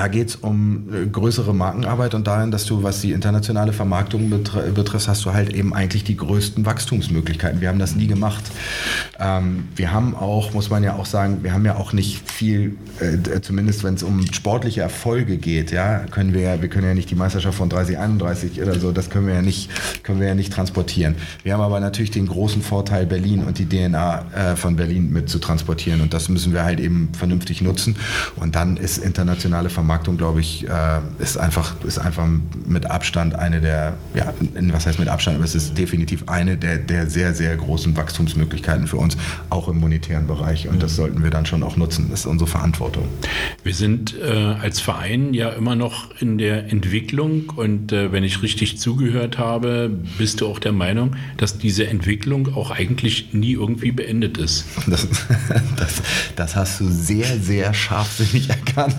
da geht es um äh, größere Markenarbeit und darin, dass du, was die internationale Vermarktung betre betrifft, hast du halt eben eigentlich die größten Wachstumsmöglichkeiten. Wir haben das nie gemacht. Ähm, wir haben auch, muss man ja auch sagen, wir haben ja auch nicht viel, äh, zumindest wenn es um sportliche Erfolge geht, ja, können wir, wir können ja nicht die Meisterschaft von 30, 31 oder so, das können wir ja nicht, können wir ja nicht transportieren. Wir haben aber natürlich den großen Vorteil, Berlin und die DNA äh, von Berlin mit zu transportieren und das müssen wir halt eben vernünftig nutzen und dann ist internationale Vermarktung, glaube ich, äh, ist einfach, ist einfach mit Abstand eine der, ja, was heißt mit Abstand, aber es ist definitiv eine der, der sehr, sehr großen Wachstumsmöglichkeiten für uns, auch im monetären Bereich und das sollten wir dann schon auch nutzen. Das ist unsere Verantwortung. Wir sind äh, als Verein ja immer noch in der Entwicklung und äh, wenn ich richtig zugehört habe, bist du auch der Meinung, dass diese Entwicklung auch eigentlich nie irgendwie beendet ist. Das, das, das hast du sehr, sehr scharfsinnig erkannt.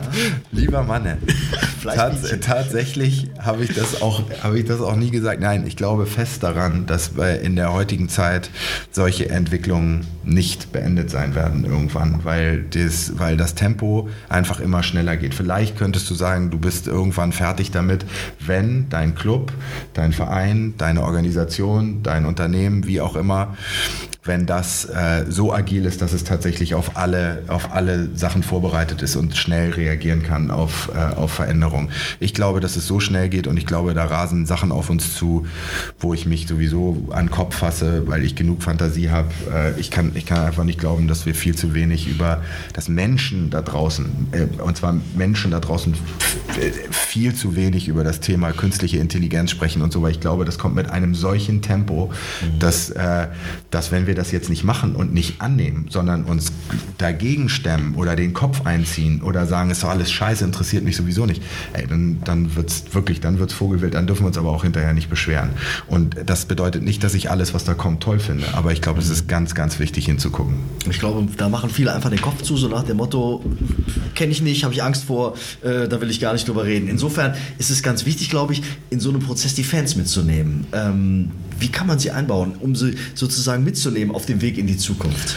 Lieber Manne, tats tatsächlich habe ich, das auch- habe ich das auch nie gesagt. Nein, ich glaube fest daran, dass in der heutigen Zeit solche Entwicklungen nicht beendet sein werden irgendwann, weil das, weil das Tempo einfach immer schneller geht. Vielleicht könntest du sagen, du bist irgendwann fertig damit, wenn dein Club, dein Verein, deine Organisation, dein Unternehmen, wie auch immer, wenn das äh, so agil ist, dass es tatsächlich auf alle, auf alle Sachen vorbereitet ist und schnell reagieren kann auf, äh, auf Veränderungen. Ich glaube, dass es so schnell geht und ich glaube, da rasen Sachen auf uns zu, wo ich mich sowieso an den Kopf fasse, weil ich genug Fantasie habe. Äh, ich, kann, ich kann einfach nicht glauben, dass wir viel zu wenig über das Menschen da draußen, äh, und zwar Menschen da draußen viel zu wenig über das Thema künstliche Intelligenz sprechen und so, weil ich glaube, das kommt mit einem solchen Tempo, dass, äh, dass wenn wir das jetzt nicht machen und nicht annehmen, sondern uns dagegen stemmen oder den Kopf einziehen oder sagen, ist doch alles scheiße, interessiert mich sowieso nicht, ey, dann, dann wird es wirklich, dann wird es Vogelwild, dann dürfen wir uns aber auch hinterher nicht beschweren. Und das bedeutet nicht, dass ich alles, was da kommt, toll finde, aber ich glaube, es ist ganz, ganz wichtig hinzugucken. Ich glaube, da machen viele einfach den Kopf zu, so nach dem Motto, kenne ich nicht, habe ich Angst vor, äh, da will ich gar nicht drüber reden. Insofern ist es ganz wichtig, glaube ich, in so einem Prozess die Fans mitzunehmen. Ähm, wie kann man sie einbauen, um sie sozusagen mitzunehmen auf dem Weg in die Zukunft?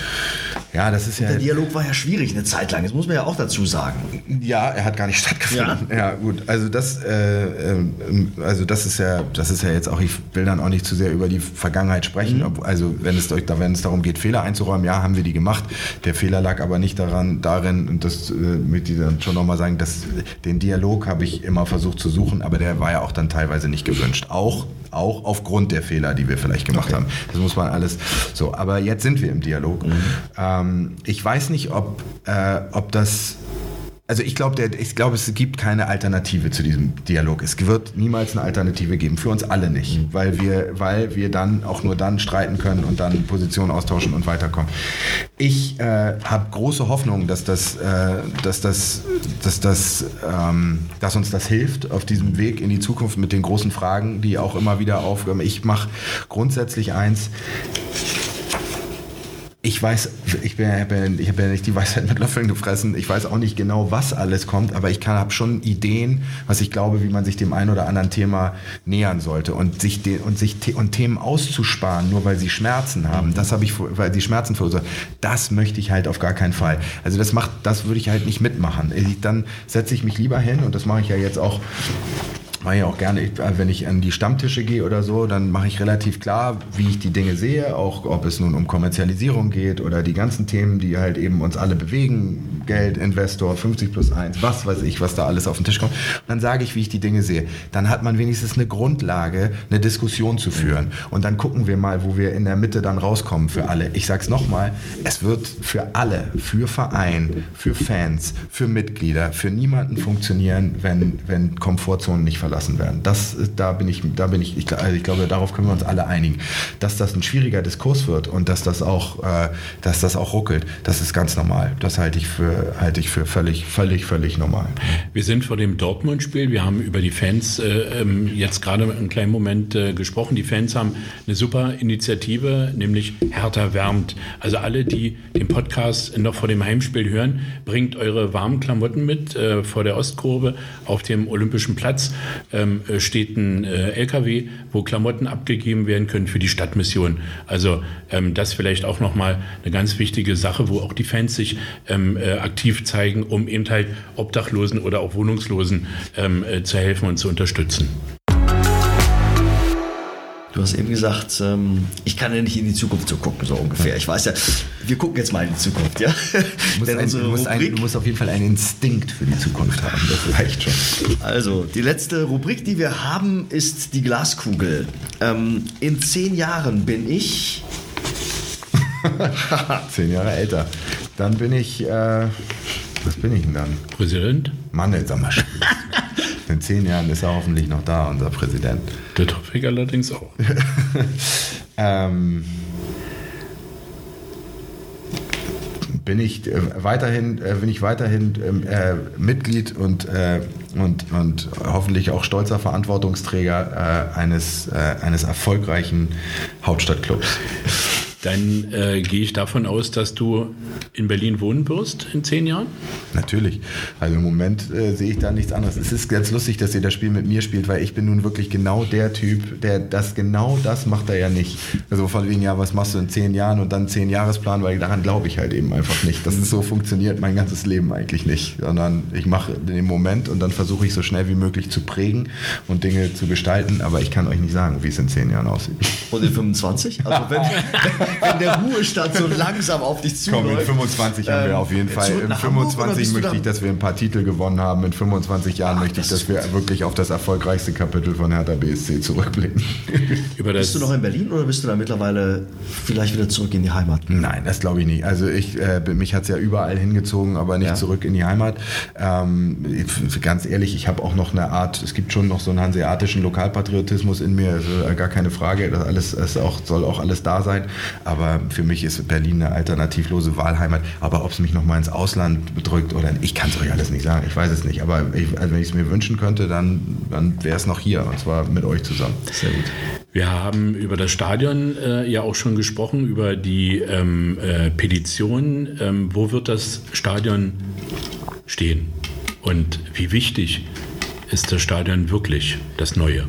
Ja, das ist ja. Der Dialog war ja schwierig eine Zeit lang, das muss man ja auch dazu sagen. Ja, er hat gar nicht stattgefunden. Ja, gut. Also das, äh, ähm, also das ist ja, das ist ja jetzt auch. Ich will dann auch nicht zu sehr über die Vergangenheit sprechen. Ob, also wenn es wenn es darum geht, Fehler einzuräumen, ja, haben wir die gemacht. Der Fehler lag aber nicht daran, darin und das äh, möchte ich dann schon nochmal sagen, dass den Dialog habe ich immer versucht zu suchen, aber der war ja auch dann teilweise nicht gewünscht. Auch auch aufgrund der Fehler, die wir vielleicht gemacht haben. Das muss man alles so. Aber jetzt sind wir im Dialog. Ähm, ich weiß nicht, ob, äh, ob das also ich glaube, ich glaube, es gibt keine Alternative zu diesem Dialog. Es wird niemals eine Alternative geben. Für uns alle nicht. Mhm. Weil wir, weil wir dann auch nur dann streiten können und dann Positionen austauschen und weiterkommen. Ich äh, habe große Hoffnung, dass das, äh, dass das, dass das, ähm, dass uns das hilft auf diesem Weg in die Zukunft mit den großen Fragen, die auch immer wieder aufkommen. Ich mache grundsätzlich eins ich weiß, ich, bin, ich habe ja nicht die Weisheit mit Löffeln gefressen. Ich weiß auch nicht genau, was alles kommt, aber ich habe schon Ideen, was ich glaube, wie man sich dem einen oder anderen Thema nähern sollte und sich de, und sich und Themen auszusparen, nur weil sie Schmerzen haben. Das habe ich, weil sie Schmerzen verursachen. Das möchte ich halt auf gar keinen Fall. Also das macht, das würde ich halt nicht mitmachen. Ich, dann setze ich mich lieber hin und das mache ich ja jetzt auch mache ich auch gerne, ich, äh, wenn ich an die Stammtische gehe oder so, dann mache ich relativ klar, wie ich die Dinge sehe, auch ob es nun um Kommerzialisierung geht oder die ganzen Themen, die halt eben uns alle bewegen, Geld, Investor, 50 plus 1, was weiß ich, was da alles auf den Tisch kommt. Und dann sage ich, wie ich die Dinge sehe. Dann hat man wenigstens eine Grundlage, eine Diskussion zu führen. Und dann gucken wir mal, wo wir in der Mitte dann rauskommen für alle. Ich sage es nochmal, es wird für alle, für Verein, für Fans, für Mitglieder, für niemanden funktionieren, wenn, wenn Komfortzonen nicht verlassen verlassen werden. Das, da bin ich, da bin ich, ich, also ich glaube, darauf können wir uns alle einigen. Dass das ein schwieriger Diskurs wird und dass das auch, äh, dass das auch ruckelt, das ist ganz normal. Das halte ich für, halte ich für völlig, völlig, völlig normal. Wir sind vor dem Dortmund-Spiel. Wir haben über die Fans äh, ähm, jetzt gerade einen kleinen Moment äh, gesprochen. Die Fans haben eine super Initiative, nämlich Hertha wärmt. Also alle, die den Podcast noch vor dem Heimspiel hören, bringt eure warmen Klamotten mit äh, vor der Ostkurve auf dem Olympischen Platz ähm, äh, steht ein äh, LKW, wo Klamotten abgegeben werden können für die Stadtmission. Also ähm, das vielleicht auch nochmal eine ganz wichtige Sache, wo auch die Fans sich ähm, äh, aktiv zeigen, um eben halt Obdachlosen oder auch Wohnungslosen ähm, äh, zu helfen und zu unterstützen. Du hast eben gesagt, ähm, ich kann ja nicht in die Zukunft so gucken, so ungefähr. Ich weiß ja, wir gucken jetzt mal in die Zukunft, ja. Du musst, ein, du, musst ein, du musst, auf jeden Fall einen Instinkt für die Zukunft haben, das reicht schon. Also, die letzte Rubrik, die wir haben, ist die Glaskugel. Ähm, in zehn Jahren bin ich. zehn Jahre älter. Dann bin ich. Äh, was bin ich denn dann? Präsident? Mann, jetzt sag mal. In zehn Jahren ist er hoffentlich noch da, unser Präsident. Der ich allerdings auch. ähm, bin ich äh, weiterhin, äh, bin ich weiterhin ähm, äh, Mitglied und, äh, und, und hoffentlich auch stolzer Verantwortungsträger eines, eines erfolgreichen Hauptstadtclubs dann äh, gehe ich davon aus, dass du in Berlin wohnen wirst in zehn Jahren? Natürlich. Also im Moment äh, sehe ich da nichts anderes. Es ist ganz lustig, dass ihr das Spiel mit mir spielt, weil ich bin nun wirklich genau der Typ, der das genau das macht er ja nicht. Also von wegen, ja, was machst du in zehn Jahren und dann zehn Jahresplan, weil daran glaube ich halt eben einfach nicht. Das ist so funktioniert mein ganzes Leben eigentlich nicht. Sondern ich mache den Moment und dann versuche ich so schnell wie möglich zu prägen und Dinge zu gestalten, aber ich kann euch nicht sagen, wie es in zehn Jahren aussieht. Und in 25? Also wenn, wenn der Ruhestand so langsam auf dich zuläuft. Komm, in 25 haben wir ähm, auf jeden Fall. In 25 möchte ich, dass wir ein paar Titel gewonnen haben. In 25 Jahren Ach, möchte ich, dass wir wirklich auf das erfolgreichste Kapitel von Hertha BSC zurückblicken. bist du noch in Berlin oder bist du da mittlerweile vielleicht wieder zurück in die Heimat? Nein, das glaube ich nicht. Also ich, äh, mich hat es ja überall hingezogen, aber nicht ja. zurück in die Heimat. Ähm, ganz ehrlich, ich habe auch noch eine Art, es gibt schon noch so einen hanseatischen Lokalpatriotismus in mir, also gar keine Frage. Das alles das auch, soll auch alles da sein. Aber für mich ist Berlin eine alternativlose Wahlheimat. Aber ob es mich noch mal ins Ausland bedrückt oder ich kann es euch alles nicht sagen. Ich weiß es nicht. Aber ich, also wenn ich es mir wünschen könnte, dann, dann wäre es noch hier. Und zwar mit euch zusammen. Sehr gut. Wir haben über das Stadion äh, ja auch schon gesprochen, über die ähm, äh, Petition. Ähm, wo wird das Stadion stehen? Und wie wichtig ist das Stadion wirklich, das neue?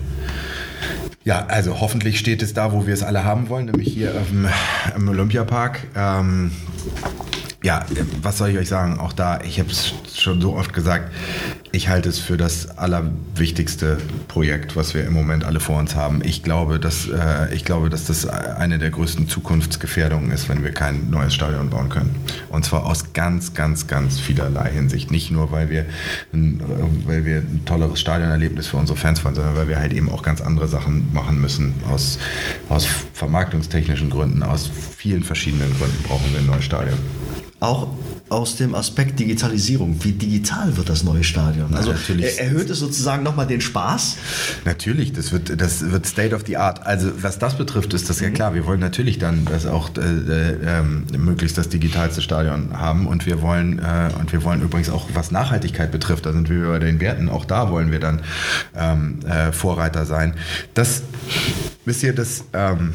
Ja, also hoffentlich steht es da, wo wir es alle haben wollen, nämlich hier im, im Olympiapark. Ähm, ja, was soll ich euch sagen? Auch da, ich habe es schon so oft gesagt, ich halte es für das allerwichtigste Projekt, was wir im Moment alle vor uns haben. Ich glaube, dass, äh, ich glaube, dass das eine der größten Zukunftsgefährdungen ist, wenn wir kein neues Stadion bauen können. Und zwar aus ganz, ganz, ganz vielerlei Hinsicht. Nicht nur, weil wir, ein, weil wir ein tolleres Stadionerlebnis für unsere Fans wollen, sondern weil wir halt eben auch ganz andere Sachen machen müssen. Aus, aus vermarktungstechnischen Gründen, aus vielen verschiedenen Gründen brauchen wir ein neues Stadion. Auch aus dem Aspekt Digitalisierung. Wie digital wird das neue Stadion? Also natürlich. erhöht es sozusagen nochmal den Spaß? Natürlich, das wird, das wird State of the Art. Also was das betrifft, ist das ja klar. Wir wollen natürlich dann das auch äh, äh, möglichst das digitalste Stadion haben und wir wollen äh, und wir wollen übrigens auch was Nachhaltigkeit betrifft, da sind wir bei den Werten. Auch da wollen wir dann ähm, äh, Vorreiter sein. Das wisst ihr, das ähm,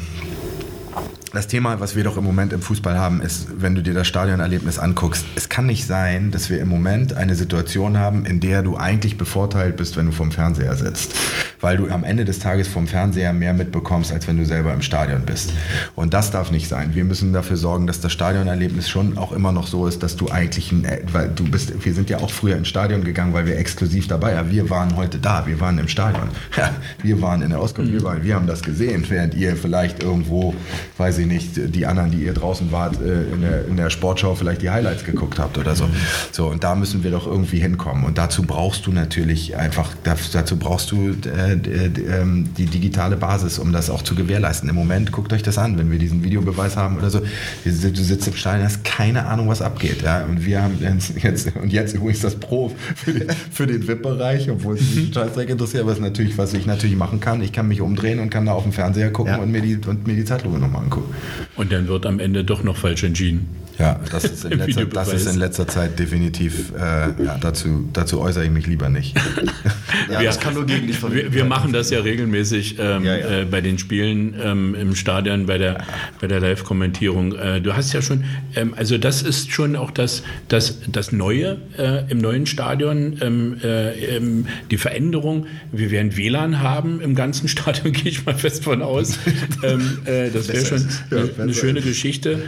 das Thema, was wir doch im Moment im Fußball haben, ist, wenn du dir das Stadionerlebnis anguckst, es kann nicht sein, dass wir im Moment eine Situation haben, in der du eigentlich bevorteilt bist, wenn du vom Fernseher sitzt. Weil du am Ende des Tages vom Fernseher mehr mitbekommst, als wenn du selber im Stadion bist. Und das darf nicht sein. Wir müssen dafür sorgen, dass das Stadionerlebnis schon auch immer noch so ist, dass du eigentlich, ein, weil du bist, wir sind ja auch früher ins Stadion gegangen, weil wir exklusiv dabei waren. Wir waren heute da, wir waren im Stadion. Ja, wir waren in der Auskunft, wir, waren, wir haben das gesehen, während ihr vielleicht irgendwo, weiß ich nicht, die anderen, die ihr draußen wart, äh, in der, in der Sportschau vielleicht die Highlights geguckt habt oder so. So, und da müssen wir doch irgendwie hinkommen. Und dazu brauchst du natürlich einfach, dazu brauchst du äh, ähm, die digitale Basis, um das auch zu gewährleisten. Im Moment, guckt euch das an, wenn wir diesen Videobeweis haben oder so, du sitzt im Stadion, hast keine Ahnung, was abgeht. Ja? Und wir haben jetzt, und jetzt übrigens das Pro für den, für den VIP-Bereich, obwohl es mich Scheißdreck interessiert, aber es natürlich, was ich natürlich machen kann. Ich kann mich umdrehen und kann da auf dem Fernseher gucken ja. und, mir die, und mir die Zeitlupe nochmal angucken. Und dann wird am Ende doch noch falsch entschieden. Ja, das ist in, letzter, das ist in letzter Zeit definitiv, äh, ja, dazu, dazu äußere ich mich lieber nicht. ja, wir, das kann nur gegen dich von wir, wir machen das ja regelmäßig ähm, ja, ja. Äh, bei den Spielen ähm, im Stadion, bei der, bei der Live-Kommentierung. Äh, du hast ja schon, ähm, also das ist schon auch das, das, das Neue äh, im neuen Stadion, ähm, äh, ähm, die Veränderung. Wir werden WLAN haben im ganzen Stadion, gehe ich mal fest von aus. Ähm, äh, das wäre schon eine, eine schöne Geschichte.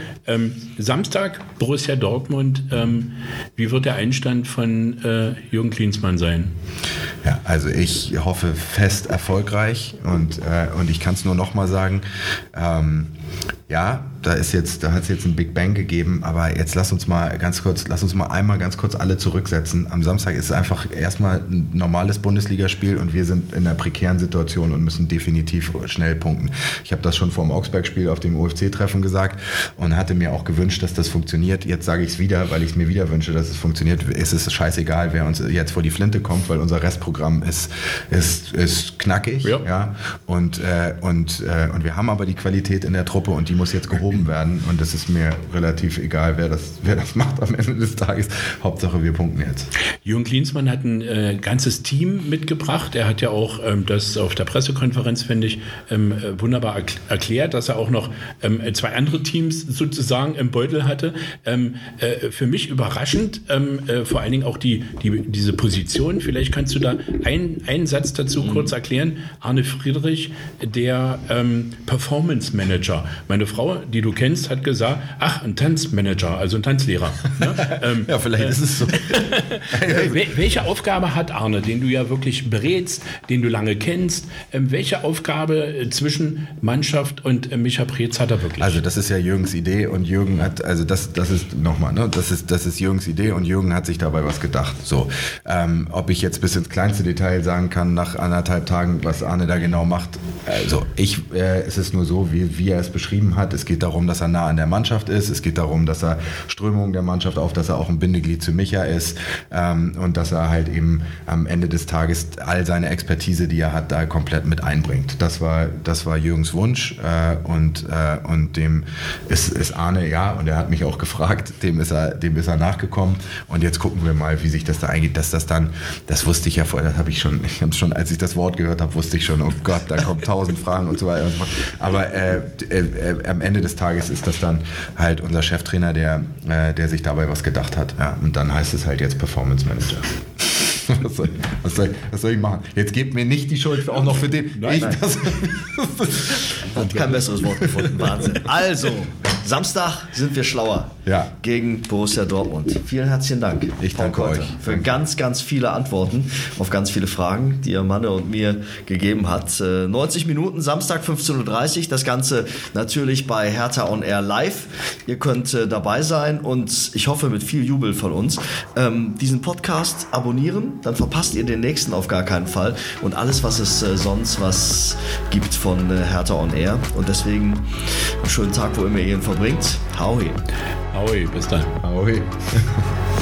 Samstag Samstag Borussia Dortmund. Ähm, wie wird der Einstand von äh, Jürgen Klinsmann sein? Ja, also ich hoffe fest erfolgreich und, äh, und ich kann es nur noch mal sagen. Ähm, ja, da ist jetzt, da hat es jetzt ein Big Bang gegeben, aber jetzt lass uns mal ganz kurz, lass uns mal einmal ganz kurz alle zurücksetzen. Am Samstag ist es einfach erstmal ein normales Bundesligaspiel und wir sind in einer prekären Situation und müssen definitiv schnell punkten. Ich habe das schon vor dem Augsberg-Spiel auf dem UFC-Treffen gesagt und hatte mir auch gewünscht, dass das funktioniert. Jetzt sage ich es wieder, weil ich es mir wieder wünsche, dass es funktioniert. Es ist scheißegal, wer uns jetzt vor die Flinte kommt, weil unser Restprogramm ist, ist, ist knackig. Ja. ja? Und, äh, und, äh, und wir haben aber die Qualität in der Truppe und die muss jetzt gehoben werden. Und es ist mir relativ egal, wer das, wer das macht am Ende des Tages. Hauptsache, wir punkten jetzt. Jürgen Klinsmann hat ein äh, ganzes Team mitgebracht. Er hat ja auch ähm, das auf der Pressekonferenz, finde ich, ähm, äh, wunderbar erklärt, dass er auch noch ähm, zwei andere Teams sozusagen im Beutel hatte. Ähm, äh, für mich überraschend, ähm, äh, vor allen Dingen auch die, die, diese Position. Vielleicht kannst du da ein, einen Satz dazu mhm. kurz erklären. Arne Friedrich, der ähm, Performance Manager. Meine Frau, die du kennst, hat gesagt, ach, ein Tanzmanager, also ein Tanzlehrer. Ne? Ähm, ja, vielleicht äh, ist es so. welche Aufgabe hat Arne, den du ja wirklich berätst, den du lange kennst? Ähm, welche Aufgabe äh, zwischen Mannschaft und äh, Micha Preetz hat er wirklich? Also das ist ja Jürgens Idee und Jürgen hat, also das, das ist nochmal, ne, das ist, das ist Jürgens Idee und Jürgen hat sich dabei was gedacht. So, ähm, ob ich jetzt bis ins kleinste Detail sagen kann, nach anderthalb Tagen, was Arne da genau macht, also ich, äh, es ist nur so, wie, wie er es beschrieben hat. Es geht darum, dass er nah an der Mannschaft ist. Es geht darum, dass er Strömung der Mannschaft auf, dass er auch ein Bindeglied zu Micha ist ähm, und dass er halt eben am Ende des Tages all seine Expertise, die er hat, da komplett mit einbringt. Das war, das war Jürgens Wunsch äh, und, äh, und dem ist, ist Arne, ja, und er hat mich auch gefragt, dem ist er, dem ist er nachgekommen und jetzt gucken wir mal, wie sich das da eingeht, dass das dann, das wusste ich ja vorher, das habe ich schon, ich schon, als ich das Wort gehört habe, wusste ich schon, oh Gott, da kommen tausend Fragen und so weiter. Aber äh, äh, äh, am Ende des Tages ist das dann halt unser Cheftrainer, der, äh, der sich dabei was gedacht hat. Ja, und dann heißt es halt jetzt Performance Manager. Was soll, was, soll, was soll, ich machen? Jetzt gebt mir nicht die Schuld auch noch für den. Nein, ich, nein. Das, Hat kein besseres Wort gefunden. Wahnsinn. Also, Samstag sind wir schlauer Ja. gegen Borussia Dortmund. Vielen herzlichen Dank. Ich danke Keuter, euch. Für Danke. ganz, ganz viele Antworten auf ganz viele Fragen, die ihr Manne und mir gegeben hat. Äh, 90 Minuten, Samstag 15.30 Uhr. Das Ganze natürlich bei Hertha on Air live. Ihr könnt äh, dabei sein und ich hoffe mit viel Jubel von uns ähm, diesen Podcast abonnieren. Dann verpasst ihr den nächsten auf gar keinen Fall und alles, was es äh, sonst was gibt von äh, Hertha on Air. Und deswegen einen schönen Tag, wo immer ihr ihn verbringt. Hau he. Aui, bis dann. Ahoi.